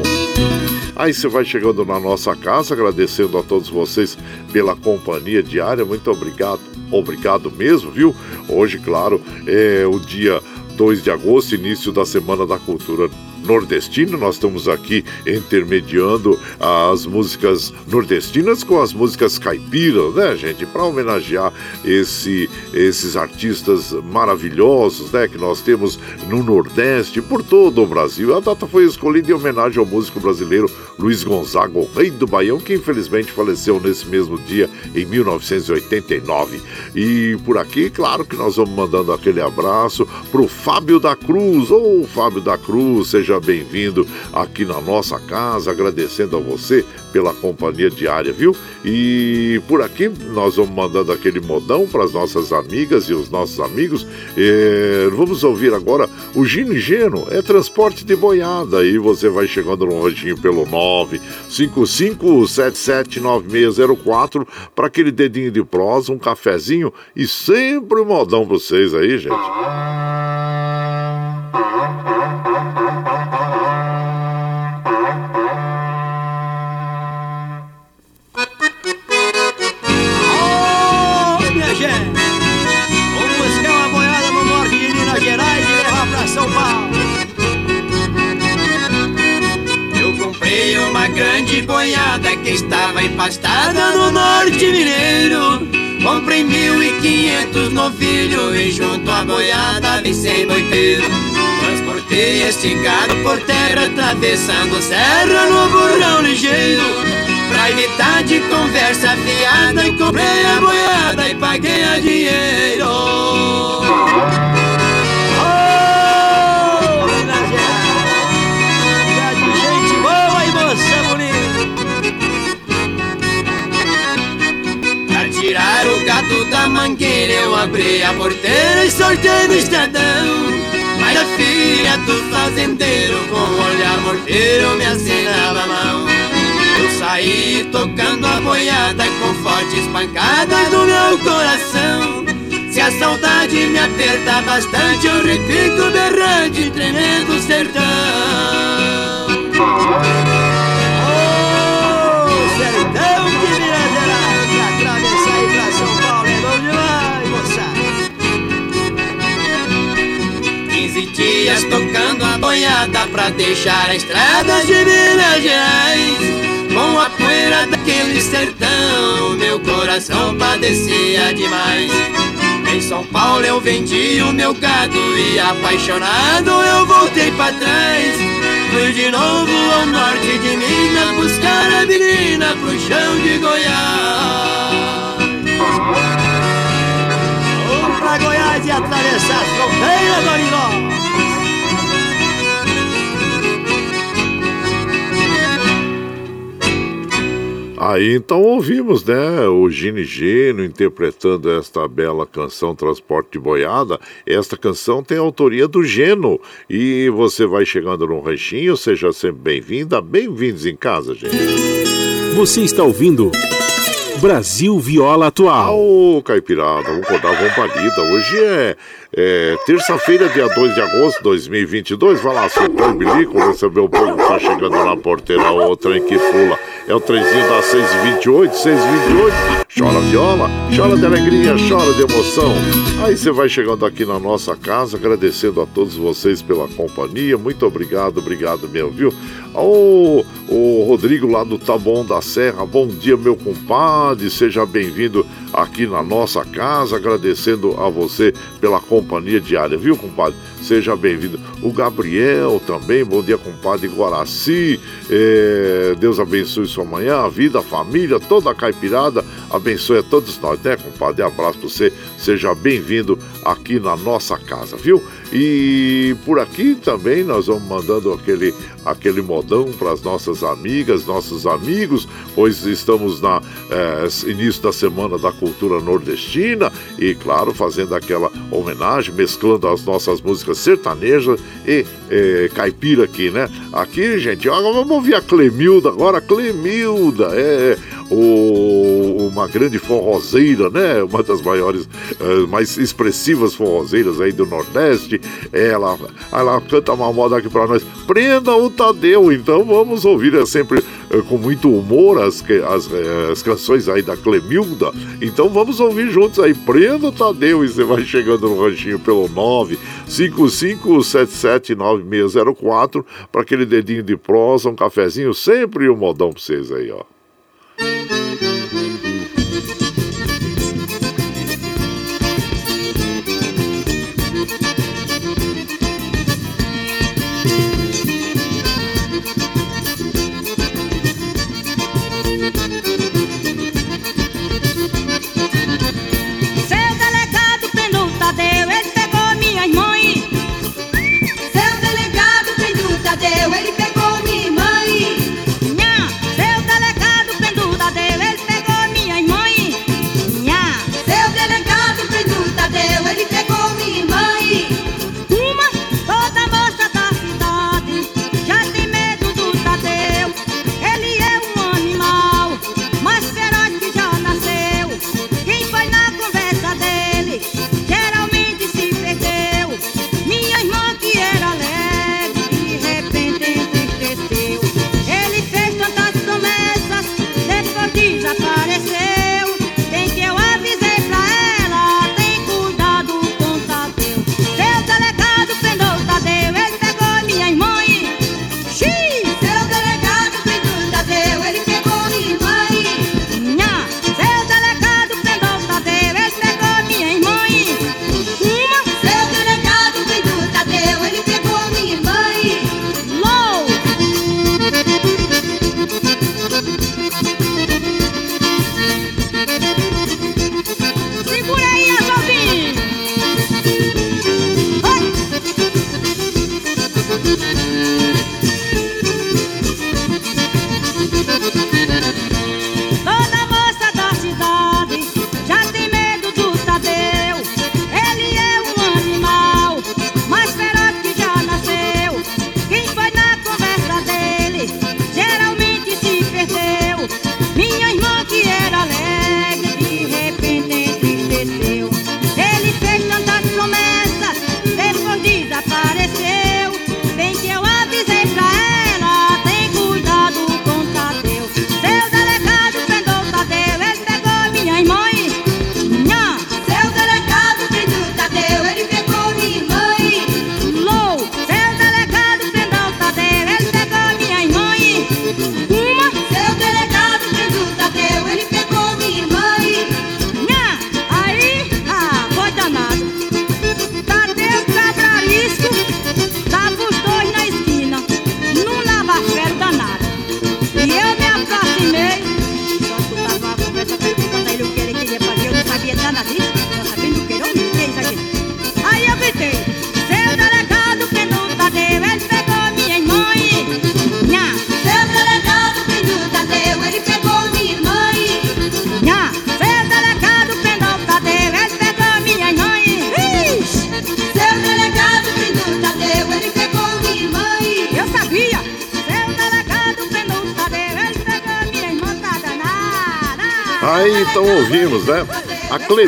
Aí você vai chegando na nossa casa, agradecendo a todos vocês pela companhia diária, muito obrigado, obrigado mesmo, viu? Hoje, claro, é o dia 2 de agosto, início da Semana da Cultura nordestino. Nós estamos aqui intermediando as músicas nordestinas com as músicas caipiras, né, gente? Para homenagear esse, esses artistas maravilhosos, né, que nós temos no Nordeste, por todo o Brasil. A data foi escolhida em homenagem ao músico brasileiro Luiz Gonzaga, o rei do Baião, que infelizmente faleceu nesse mesmo dia, em 1989. E por aqui, claro que nós vamos mandando aquele abraço pro Fábio da Cruz. Ô, Fábio da Cruz, seja bem-vindo aqui na nossa casa, agradecendo a você pela companhia diária, viu? E por aqui nós vamos mandando aquele modão para as nossas amigas e os nossos amigos. É, vamos ouvir agora o Gino Geno, é transporte de boiada. E você vai chegando no ranchinho pelo 955779604 para aquele dedinho de prosa, um cafezinho e sempre um modão para vocês aí, gente. Empastada no norte mineiro. Comprei mil e quinhentos novilho e junto à boiada vim sem boiteiro. Transportei este gado por terra, atravessando serra no burrão ligeiro. Pra evitar de conversa fiada, e comprei a boiada e paguei a dinheiro. Tirar o gato da mangueira eu abri a porteira e soltei no estradão. Mas a filha do fazendeiro com um olhar morteiro me acenava a mão. Eu saí tocando a boiada com fortes pancadas no meu coração. Se a saudade me aperta bastante eu repito berrante tremendo sertão dias tocando a boiada pra deixar a estrada de Minas Gerais. Com a poeira daquele sertão, meu coração padecia demais. em São Paulo eu vendi o meu gado e apaixonado eu voltei pra trás. Fui de novo ao norte de Minas buscar a menina pro chão de Goiás. Vamos pra Goiás e atravessar as fronteiras, Dorinó. Aí então ouvimos, né, o Gini Geno interpretando esta bela canção Transporte de Boiada. Esta canção tem autoria do Geno. E você vai chegando no ranchinho, seja sempre bem-vinda, bem-vindos em casa, gente. Você está ouvindo Brasil Viola Atual. Ô, Caipirada, vamos acordar, vamos pra lida. Hoje é, é terça-feira, dia 2 de agosto de 2022. Vai lá, soltou o bilico, recebeu o povo que tá chegando na porteira, o trem que pula. É o trenzinho da 628, 628. Chora viola, chora de alegria, chora de emoção. Aí você vai chegando aqui na nossa casa, agradecendo a todos vocês pela companhia. Muito obrigado, obrigado meu, viu? Ô, o Rodrigo lá do Taboão da Serra, bom dia, meu compadre. Seja bem-vindo aqui na nossa casa, agradecendo a você pela companhia diária, viu, compadre? Seja bem-vindo. O Gabriel também, bom dia, compadre Guaraci. É, Deus abençoe sua manhã, a vida, a família, toda a caipirada. Abençoe a todos nós, né, compadre? Abraço pra você. Seja bem-vindo aqui na nossa casa, viu? E por aqui também nós vamos mandando aquele, aquele modão para as nossas amigas, nossos amigos, pois estamos na é, início da semana da cultura nordestina e, claro, fazendo aquela homenagem, mesclando as nossas músicas sertanejas e é, caipira aqui, né? Aqui, gente, agora vamos ouvir a Clemilda agora, Clemilda, é o, uma grande forrozeira, né? Uma das maiores, uh, mais expressivas forrozeiras aí do Nordeste. Ela, ela canta uma moda aqui para nós. Prenda o Tadeu. Então vamos ouvir é sempre uh, com muito humor as, as, uh, as canções aí da Clemilda. Então vamos ouvir juntos aí. Prenda o Tadeu e você vai chegando no ranchinho pelo 955779604 para aquele dedinho de prosa, um cafezinho, sempre um modão pra vocês aí, ó. Seu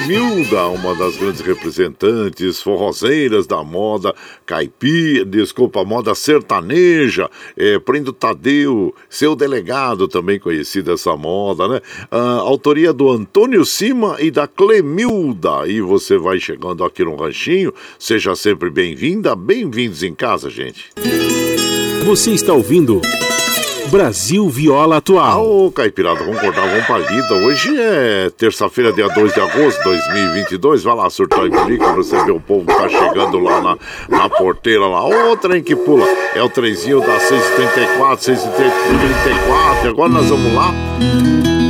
A Clemilda, uma das grandes representantes forrozeiras da moda caipira, desculpa, moda sertaneja, é, Prendo Tadeu, seu delegado, também conhecido essa moda, né? A autoria do Antônio Cima e da Clemilda. E você vai chegando aqui no Ranchinho, seja sempre bem-vinda, bem-vindos em casa, gente. Você está ouvindo Brasil Viola Atual. Ô, Caipirada, vamos cortar uma palida. Hoje é terça-feira, dia 2 de agosto de 2022. Vai lá, surtar e clica, você vê o povo que tá chegando lá na, na porteira lá. Ô, trem que pula. É o trenzinho da 634, 634. E agora nós vamos lá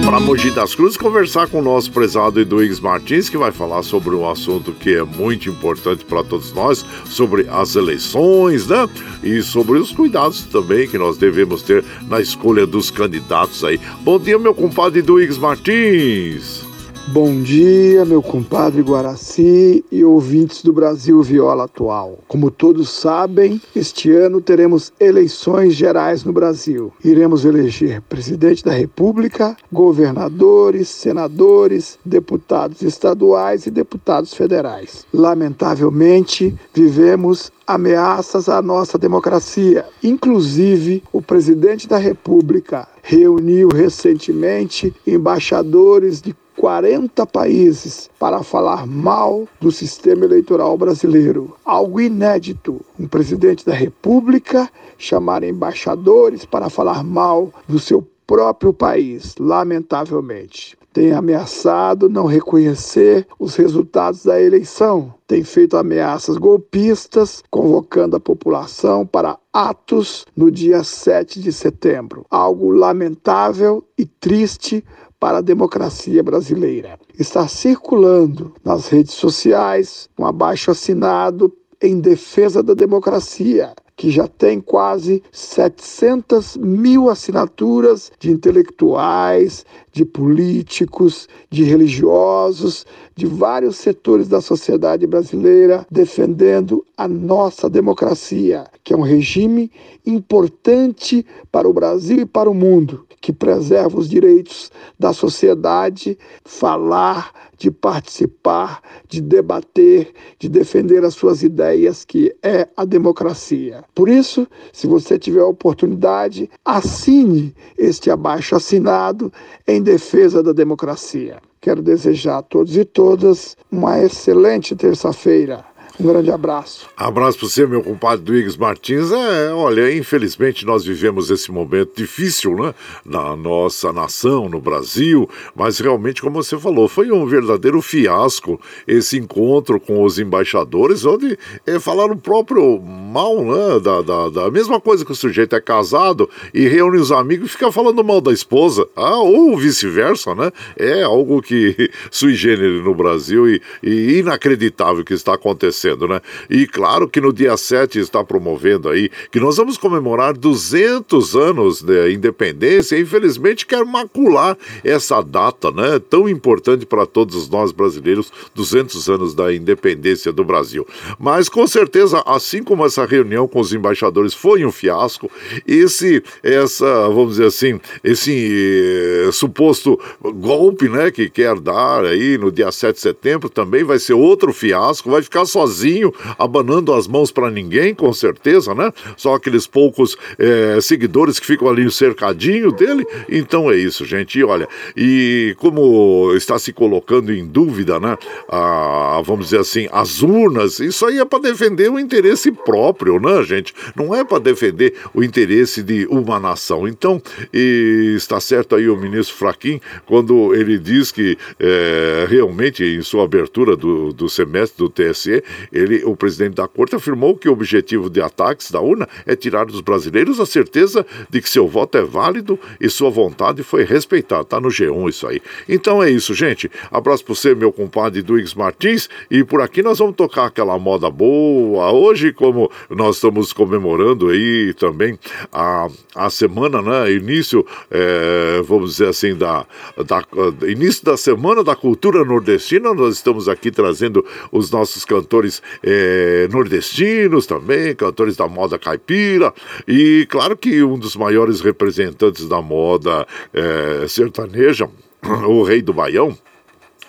para Mogi das Cruzes conversar com o nosso prezado Eduígues Martins, que vai falar sobre um assunto que é muito importante para todos nós, sobre as eleições, né? E sobre os cuidados também que nós devemos ter na escolha dos candidatos aí. Bom dia, meu compadre Eduígues Martins. Bom dia, meu compadre Guaraci e ouvintes do Brasil Viola Atual. Como todos sabem, este ano teremos eleições gerais no Brasil. Iremos eleger presidente da República, governadores, senadores, deputados estaduais e deputados federais. Lamentavelmente, vivemos ameaças à nossa democracia. Inclusive, o presidente da República reuniu recentemente embaixadores de 40 países para falar mal do sistema eleitoral brasileiro. Algo inédito. Um presidente da República chamar embaixadores para falar mal do seu próprio país, lamentavelmente. Tem ameaçado não reconhecer os resultados da eleição, tem feito ameaças golpistas, convocando a população para atos no dia 7 de setembro. Algo lamentável e triste para a democracia brasileira. Está circulando nas redes sociais um abaixo assinado em defesa da democracia, que já tem quase 700 mil assinaturas de intelectuais, de políticos, de religiosos, de vários setores da sociedade brasileira defendendo a nossa democracia, que é um regime importante para o Brasil e para o mundo, que preserva os direitos da sociedade, falar, de participar, de debater, de defender as suas ideias, que é a democracia. Por isso, se você tiver a oportunidade, assine este abaixo assinado em defesa da democracia. Quero desejar a todos e todas uma excelente terça-feira. Um grande abraço. Abraço para você, meu compadre Duígues Martins. É, olha, infelizmente nós vivemos esse momento difícil, né? Na nossa nação, no Brasil, mas realmente, como você falou, foi um verdadeiro fiasco esse encontro com os embaixadores, onde é, falaram o próprio mal, né? Da, da, da, mesma coisa que o sujeito é casado e reúne os amigos e fica falando mal da esposa, ah, ou vice-versa, né? É algo que sui generis no Brasil e, e inacreditável que está acontecendo acontecendo, né? E claro que no dia 7 está promovendo aí que nós vamos comemorar 200 anos de independência e infelizmente quer macular essa data, né? Tão importante para todos nós brasileiros, 200 anos da independência do Brasil. Mas com certeza, assim como essa reunião com os embaixadores foi um fiasco, esse, essa, vamos dizer assim, esse eh, suposto golpe, né, que quer dar aí no dia 7 de setembro também vai ser outro fiasco, vai ficar sozinho sozinho, abanando as mãos para ninguém, com certeza, né? Só aqueles poucos é, seguidores que ficam ali cercadinho dele. Então é isso, gente. E olha, e como está se colocando em dúvida, né? A, vamos dizer assim, as urnas, isso aí é para defender o interesse próprio, né, gente? Não é para defender o interesse de uma nação. Então, está certo aí o ministro Fraquim quando ele diz que é, realmente em sua abertura do, do semestre do TSE, ele, o presidente da corte afirmou que o objetivo de ataques da urna é tirar dos brasileiros a certeza de que seu voto é válido e sua vontade foi respeitada. Tá no G1 isso aí. Então é isso, gente. Abraço para você, meu compadre Duígues Martins. E por aqui nós vamos tocar aquela moda boa. Hoje, como nós estamos comemorando aí também a, a semana, né? Início, é, vamos dizer assim, da, da início da semana da cultura nordestina. Nós estamos aqui trazendo os nossos cantores é, nordestinos também, cantores da moda caipira, e claro que um dos maiores representantes da moda é, sertaneja o rei do Baião,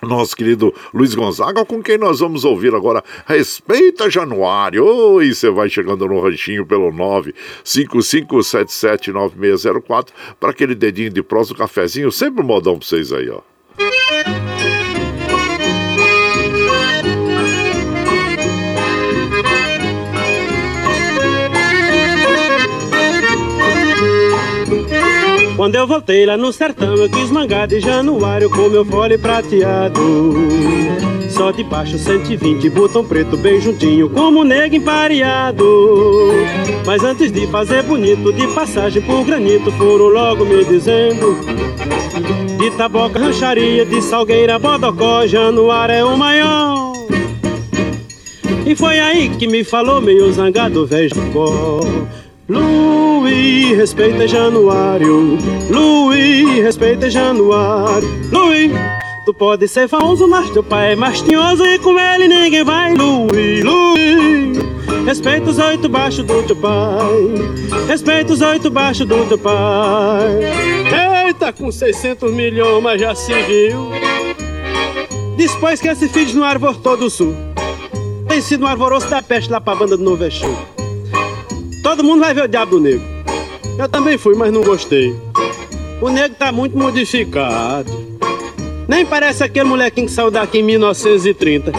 nosso querido Luiz Gonzaga, com quem nós vamos ouvir agora Respeita Januário. Oi, você vai chegando no ranchinho pelo 955779604 para aquele dedinho de prós do cafezinho, sempre um modão pra vocês aí, ó. Quando eu voltei lá no sertão, eu quis mangar de januário com meu fole prateado. Só de baixo 120, botão preto bem juntinho, como nego empareado. Mas antes de fazer bonito, de passagem por granito, foram logo me dizendo. De taboca, rancharia, de salgueira, bodocó, januário é o maior. E foi aí que me falou meio zangado, velho Luiz, respeita Januário. Luiz, respeita Januário. Luiz, tu pode ser famoso, mas teu pai é mastinhoso e com ele ninguém vai. Luiz, Luiz, respeita os oito baixos do teu pai. Respeita os oito baixos do teu pai. Eita, com 600 milhões, mas já se viu. Depois que esse filho no arvor do sul. Tem sido um arvoroço da peste lá pra banda do Novo Exu. Todo mundo vai ver o diabo do negro. Eu também fui, mas não gostei. O negro tá muito modificado. Nem parece aquele molequinho que saiu daqui em 1930.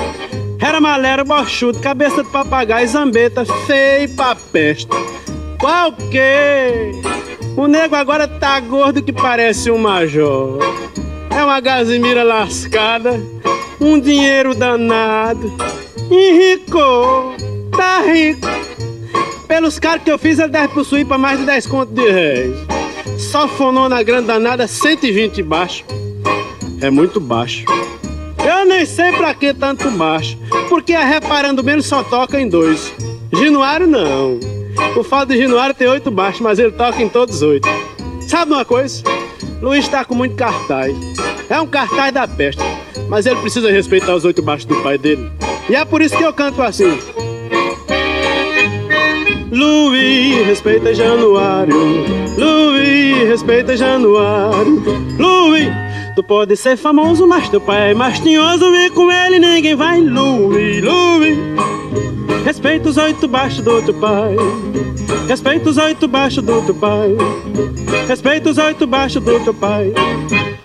Era malero, bochudo, cabeça de papagaio, zambeta, feio pra peste. Qual que? O nego agora tá gordo que parece um major. É uma gazimira lascada, um dinheiro danado. Enricou, tá rico. Pelos caras que eu fiz, ele deve possuir para mais de 10 contos de réis. Só fonona grande danada, 120 baixo. É muito baixo. Eu nem sei pra que tanto baixo, porque a reparando menos só toca em dois. Januário não. O fato de Januário tem oito baixos, mas ele toca em todos oito. Sabe uma coisa? Luiz tá com muito cartaz. É um cartaz da peste, mas ele precisa respeitar os oito baixos do pai dele. E é por isso que eu canto assim. Luiz, respeita Januário. Luiz, respeita Januário. Luiz, tu pode ser famoso, mas teu pai é mastinhoso e com ele ninguém vai. Luiz, Luiz, respeita os oito baixos do teu pai. Respeita os oito baixos do teu pai. Respeita os oito baixos do teu pai.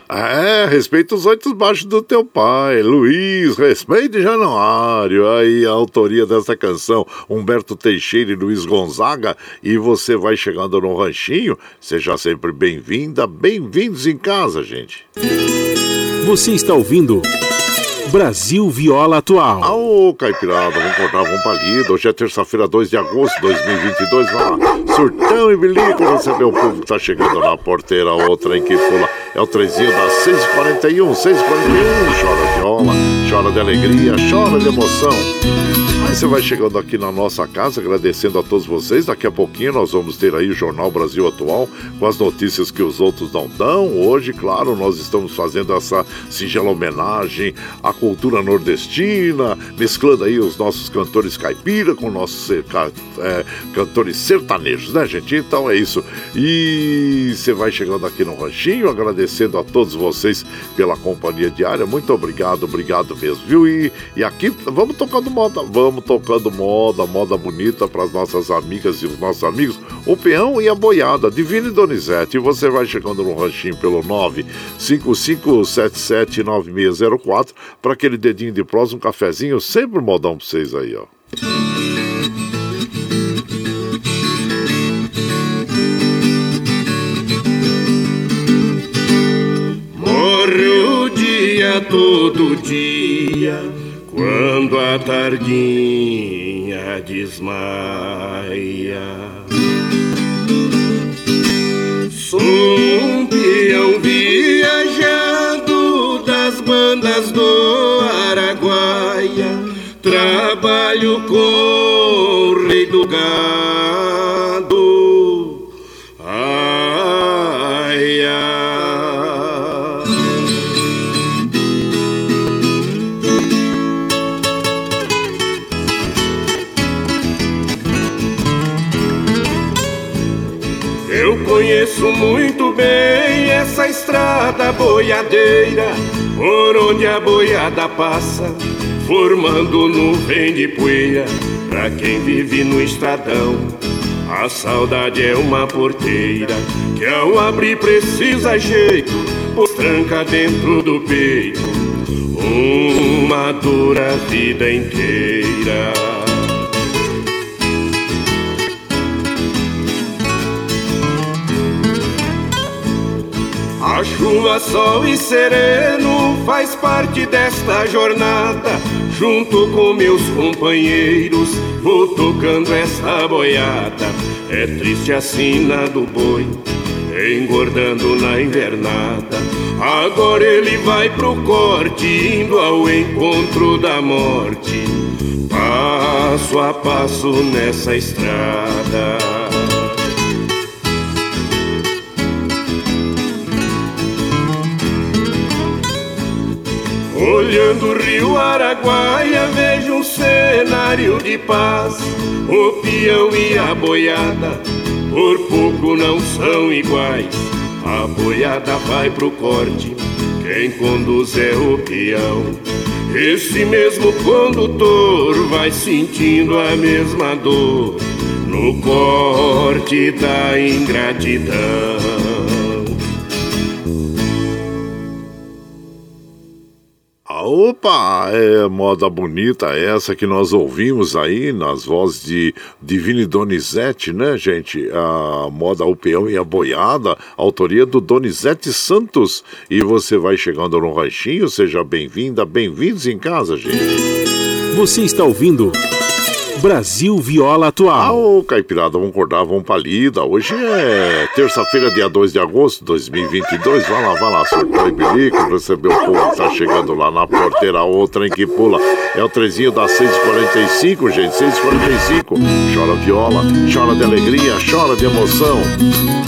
É, respeita os oito baixos do teu pai, Luiz, respeite Januário. Aí a autoria dessa canção, Humberto Teixeira e Luiz Gonzaga. E você vai chegando no ranchinho, seja sempre bem-vinda, bem-vindos em casa, gente. Você está ouvindo Brasil Viola Atual. Ô, Caipirada, vamos cortar um palida. Hoje é terça-feira, 2 de agosto de 2022. Vai lá, surtão e bilico, receber o povo que tá chegando na porteira. Outra em que pula é o trezinho das 6h41, 6h41. Chora viola, chora de alegria, chora de emoção. Você vai chegando aqui na nossa casa, agradecendo a todos vocês. Daqui a pouquinho nós vamos ter aí o Jornal Brasil Atual com as notícias que os outros não dão. Hoje, claro, nós estamos fazendo essa singela homenagem à cultura nordestina, mesclando aí os nossos cantores caipira com nossos eh, cantores sertanejos, né, gente? Então é isso. E você vai chegando aqui no Ranchinho, agradecendo a todos vocês pela companhia diária. Muito obrigado, obrigado mesmo, viu? E, e aqui vamos tocando moda, vamos tocando moda, moda bonita para as nossas amigas e os nossos amigos, o peão e a boiada, Divino e Donizete. E você vai chegando no ranchinho pelo 955779604 para aquele dedinho de prós, um cafezinho, sempre um modão para vocês aí, ó. Morre o dia todo dia, quando a tardinha desmaia. Um peão viajado das bandas do Araguaia, trabalho com o rei do gado. Eu conheço muito bem essa estrada boiadeira, por onde a boiada passa, formando nuvem de poeira. Pra quem vive no estradão, a saudade é uma porteira que ao abrir precisa jeito, pois tranca dentro do peito uma dor a vida inteira. A chuva, sol e sereno faz parte desta jornada. Junto com meus companheiros, vou tocando essa boiada. É triste a sina do boi, engordando na invernada. Agora ele vai pro corte, indo ao encontro da morte. Passo a passo nessa estrada. Olhando o rio Araguaia, vejo um cenário de paz. O peão e a boiada, por pouco não são iguais. A boiada vai pro corte, quem conduz é o peão. Esse mesmo condutor vai sentindo a mesma dor no corte da ingratidão. Opa, é moda bonita essa que nós ouvimos aí nas vozes de Divine Donizete, né, gente? A moda O Peão e a Boiada, autoria do Donizete Santos. E você vai chegando no ranchinho, seja bem-vinda, bem-vindos em casa, gente. Você está ouvindo Brasil Viola Atual. Ô, Caipirada, vamos acordar, vamos pra lida. Hoje é terça-feira, dia 2 de agosto de 2022. Vai lá, vai lá, surtou e receber o povo que tá chegando lá na porteira, outra em que pula. É o trezinho das 6h45, gente, 6h45. Chora viola, chora de alegria, chora de emoção.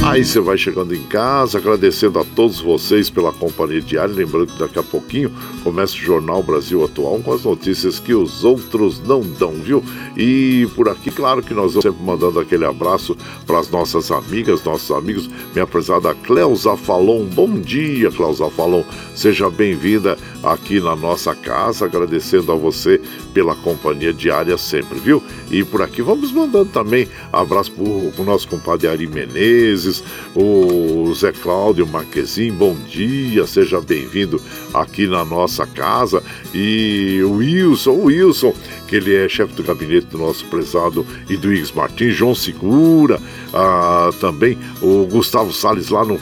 Aí você vai chegando em casa, agradecendo a todos vocês pela companhia diária. Lembrando que daqui a pouquinho começa o Jornal Brasil Atual com as notícias que os outros não dão, viu? E por aqui, claro que nós vamos sempre mandando aquele abraço para as nossas amigas, nossos amigos. Minha prezada Cleusa Falon, bom dia, Cleusa Falon. Seja bem-vinda aqui na nossa casa, agradecendo a você pela companhia diária sempre, viu? E por aqui vamos mandando também abraço para o nosso compadre Ari Menezes, o Zé Cláudio Marquezin, bom dia, seja bem-vindo aqui na nossa casa. E o Wilson, o Wilson, que ele é chefe do gabinete do nosso prezado Eduígues Martins, João Segura, ah, também o Gustavo Salles lá no,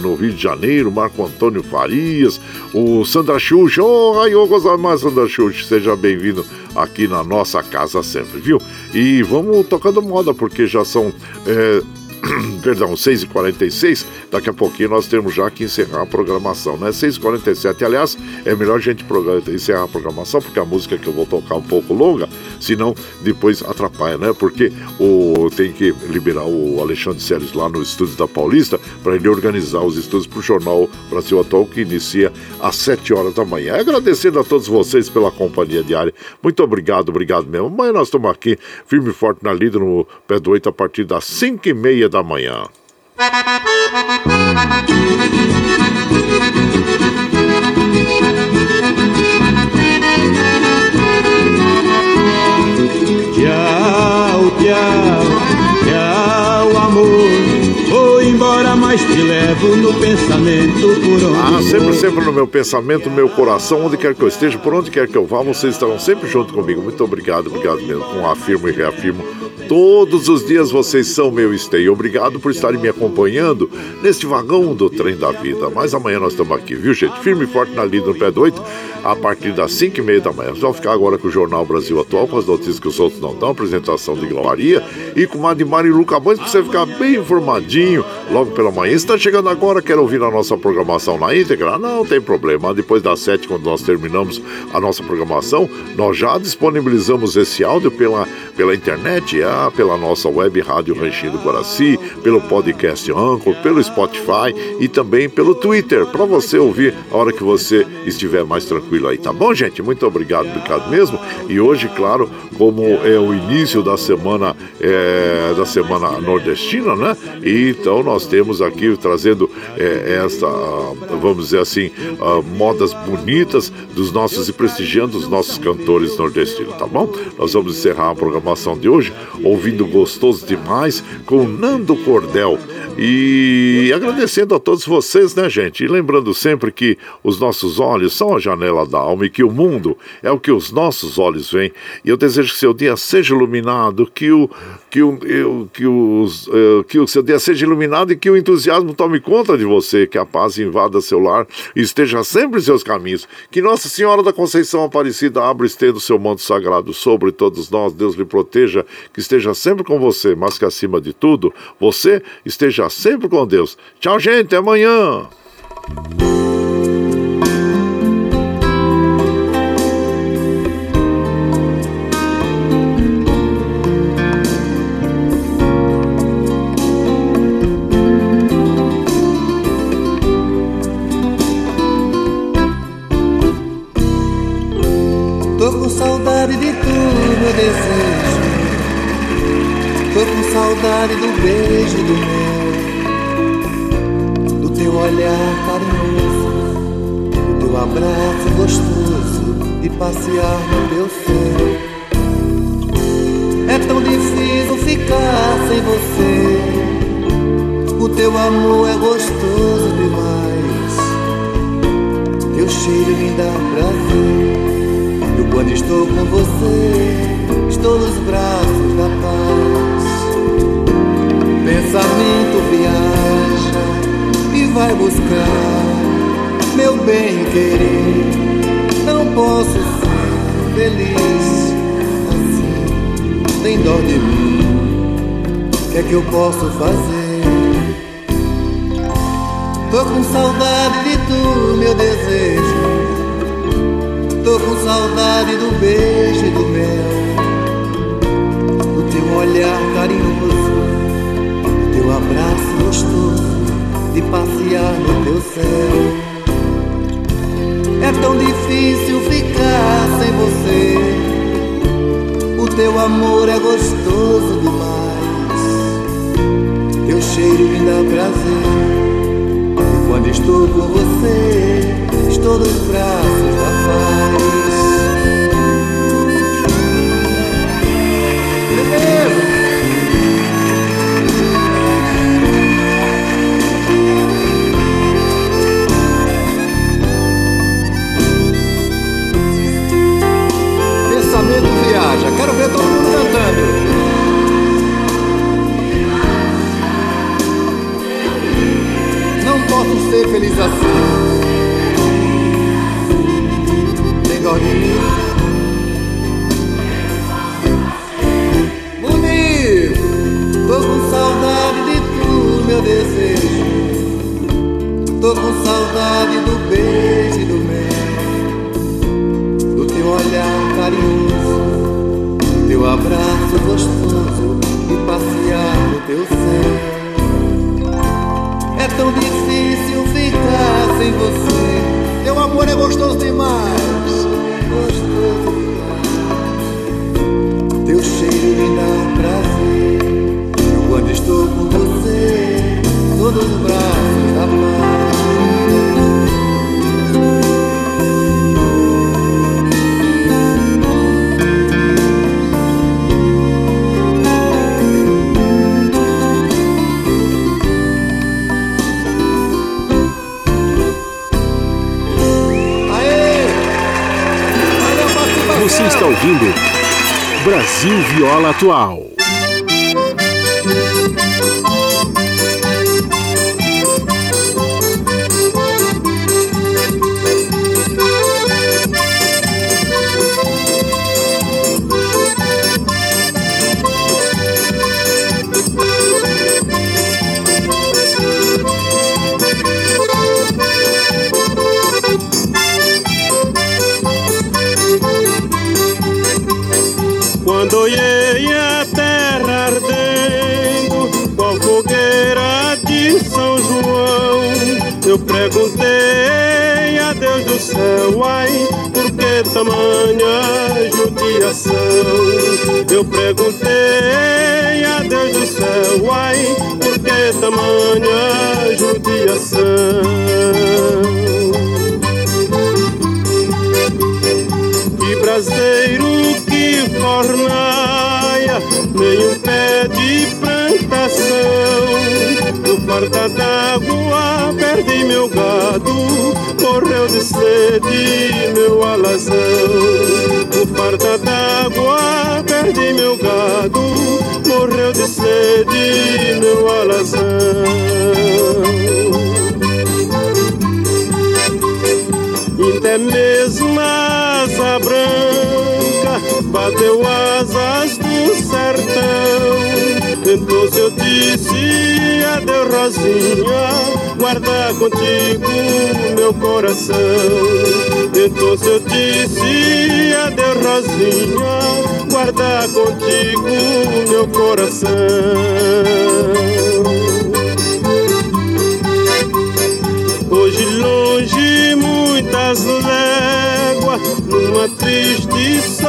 no, Rio de Janeiro, Marco Antônio Farias, o Sandra Xuxa, oh, ai, eu gostava mais Sandra Xuxa, seja bem-vindo aqui na nossa casa sempre, viu? E vamos tocando moda, porque já são. É, perdão, 6h46, daqui a pouquinho nós temos já que encerrar a programação, né? 6h47, aliás, é melhor a gente encerrar a programação, porque a música que eu vou tocar é um pouco longa, senão depois atrapalha, né? Porque o, tem que liberar o Alexandre Sérgio lá no estúdio da Paulista para ele organizar os estudos para o Jornal Brasil Atual, que inicia às 7 horas da manhã. Agradecendo a todos vocês pela companhia diária. Muito obrigado, obrigado mesmo. Amanhã nós estamos aqui, firme e forte na lida, no pé do 8, a partir das 5 e meia da manhã. Tchau, tchau, tchau, amor. Vou embora, mas te levo no pensamento por onde Ah, sempre, sempre no meu pensamento, no meu coração, onde quer que eu esteja, por onde quer que eu vá, vocês estarão sempre junto comigo. Muito obrigado, obrigado mesmo. Com afirmo e reafirmo Todos os dias vocês são meu esteio. Obrigado por estarem me acompanhando neste vagão do trem da vida. Mas amanhã nós estamos aqui, viu, gente? Firme e forte na lida no pé do 8, a partir das 5 e meia da manhã. Vamos ficar agora com o Jornal Brasil Atual, com as notícias que os outros não dão, apresentação de Glória e com o Admar e Luca Bães, para você ficar bem informadinho logo pela manhã. Está chegando agora, quer ouvir a nossa programação na íntegra? Não tem problema. Depois das 7, quando nós terminamos a nossa programação, nós já disponibilizamos esse áudio pela, pela internet. É pela nossa web Rádio Ranchinho do Guaraci, pelo podcast Anchor, pelo Spotify e também pelo Twitter, para você ouvir a hora que você estiver mais tranquilo aí, tá bom, gente? Muito obrigado, obrigado mesmo. E hoje, claro, como é o início da semana é, da semana nordestina, né? E então nós temos aqui trazendo é, esta, vamos dizer assim, uh, modas bonitas dos nossos e prestigiando os nossos cantores nordestinos, tá bom? Nós vamos encerrar a programação de hoje ouvindo gostoso demais com Nando Cordel. E agradecendo a todos vocês, né, gente? E lembrando sempre que os nossos olhos são a janela da alma e que o mundo é o que os nossos olhos veem. E eu desejo que seu dia seja iluminado, que o, que o, que os, uh, que o seu dia seja iluminado e que o entusiasmo tome conta de você, que a paz invada seu lar e esteja sempre em seus caminhos. Que Nossa Senhora da Conceição Aparecida abra e estenda o seu manto sagrado sobre todos nós. Deus lhe proteja, que esteja sempre com você, mas que acima de tudo, você esteja sempre com Deus. Tchau, gente, amanhã. Você. Teu amor Brasil Viola Atual. Eu perguntei a Deus do céu, ai, por que tamanha judiação? Que braseiro que fornaia, nem um pé de plantação. No farta d'água perdi meu gado, morreu de sede meu alazão. Meu alazão. Até mesmo a asa branca bateu asas do sertão. Então eu disse adeus Rosinha, guarda contigo meu coração. Então eu disse adeus Rosinha, guarda contigo meu coração. Hoje longe muitas léguas, numa triste.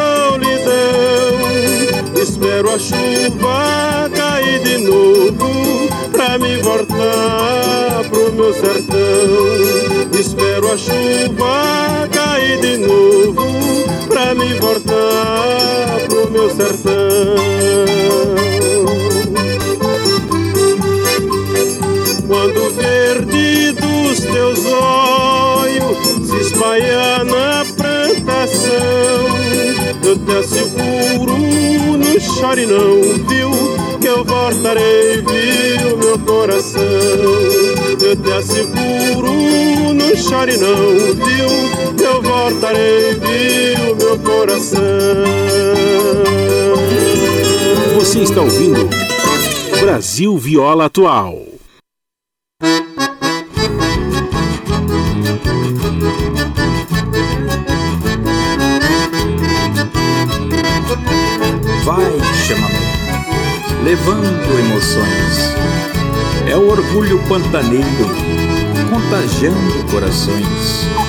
Espero a chuva cair de novo pra me voltar pro meu sertão. Espero a chuva cair de novo pra me voltar pro meu sertão. Quando verde dos teus olhos se espalha na plantação, eu te asseguro, chore não, viu? Que eu voltarei, viu, meu coração. Eu te asseguro, não chore não, viu? Que eu voltarei, viu, meu coração. Você está ouvindo Brasil Viola Atual. Pantaneiro, contagiando corações.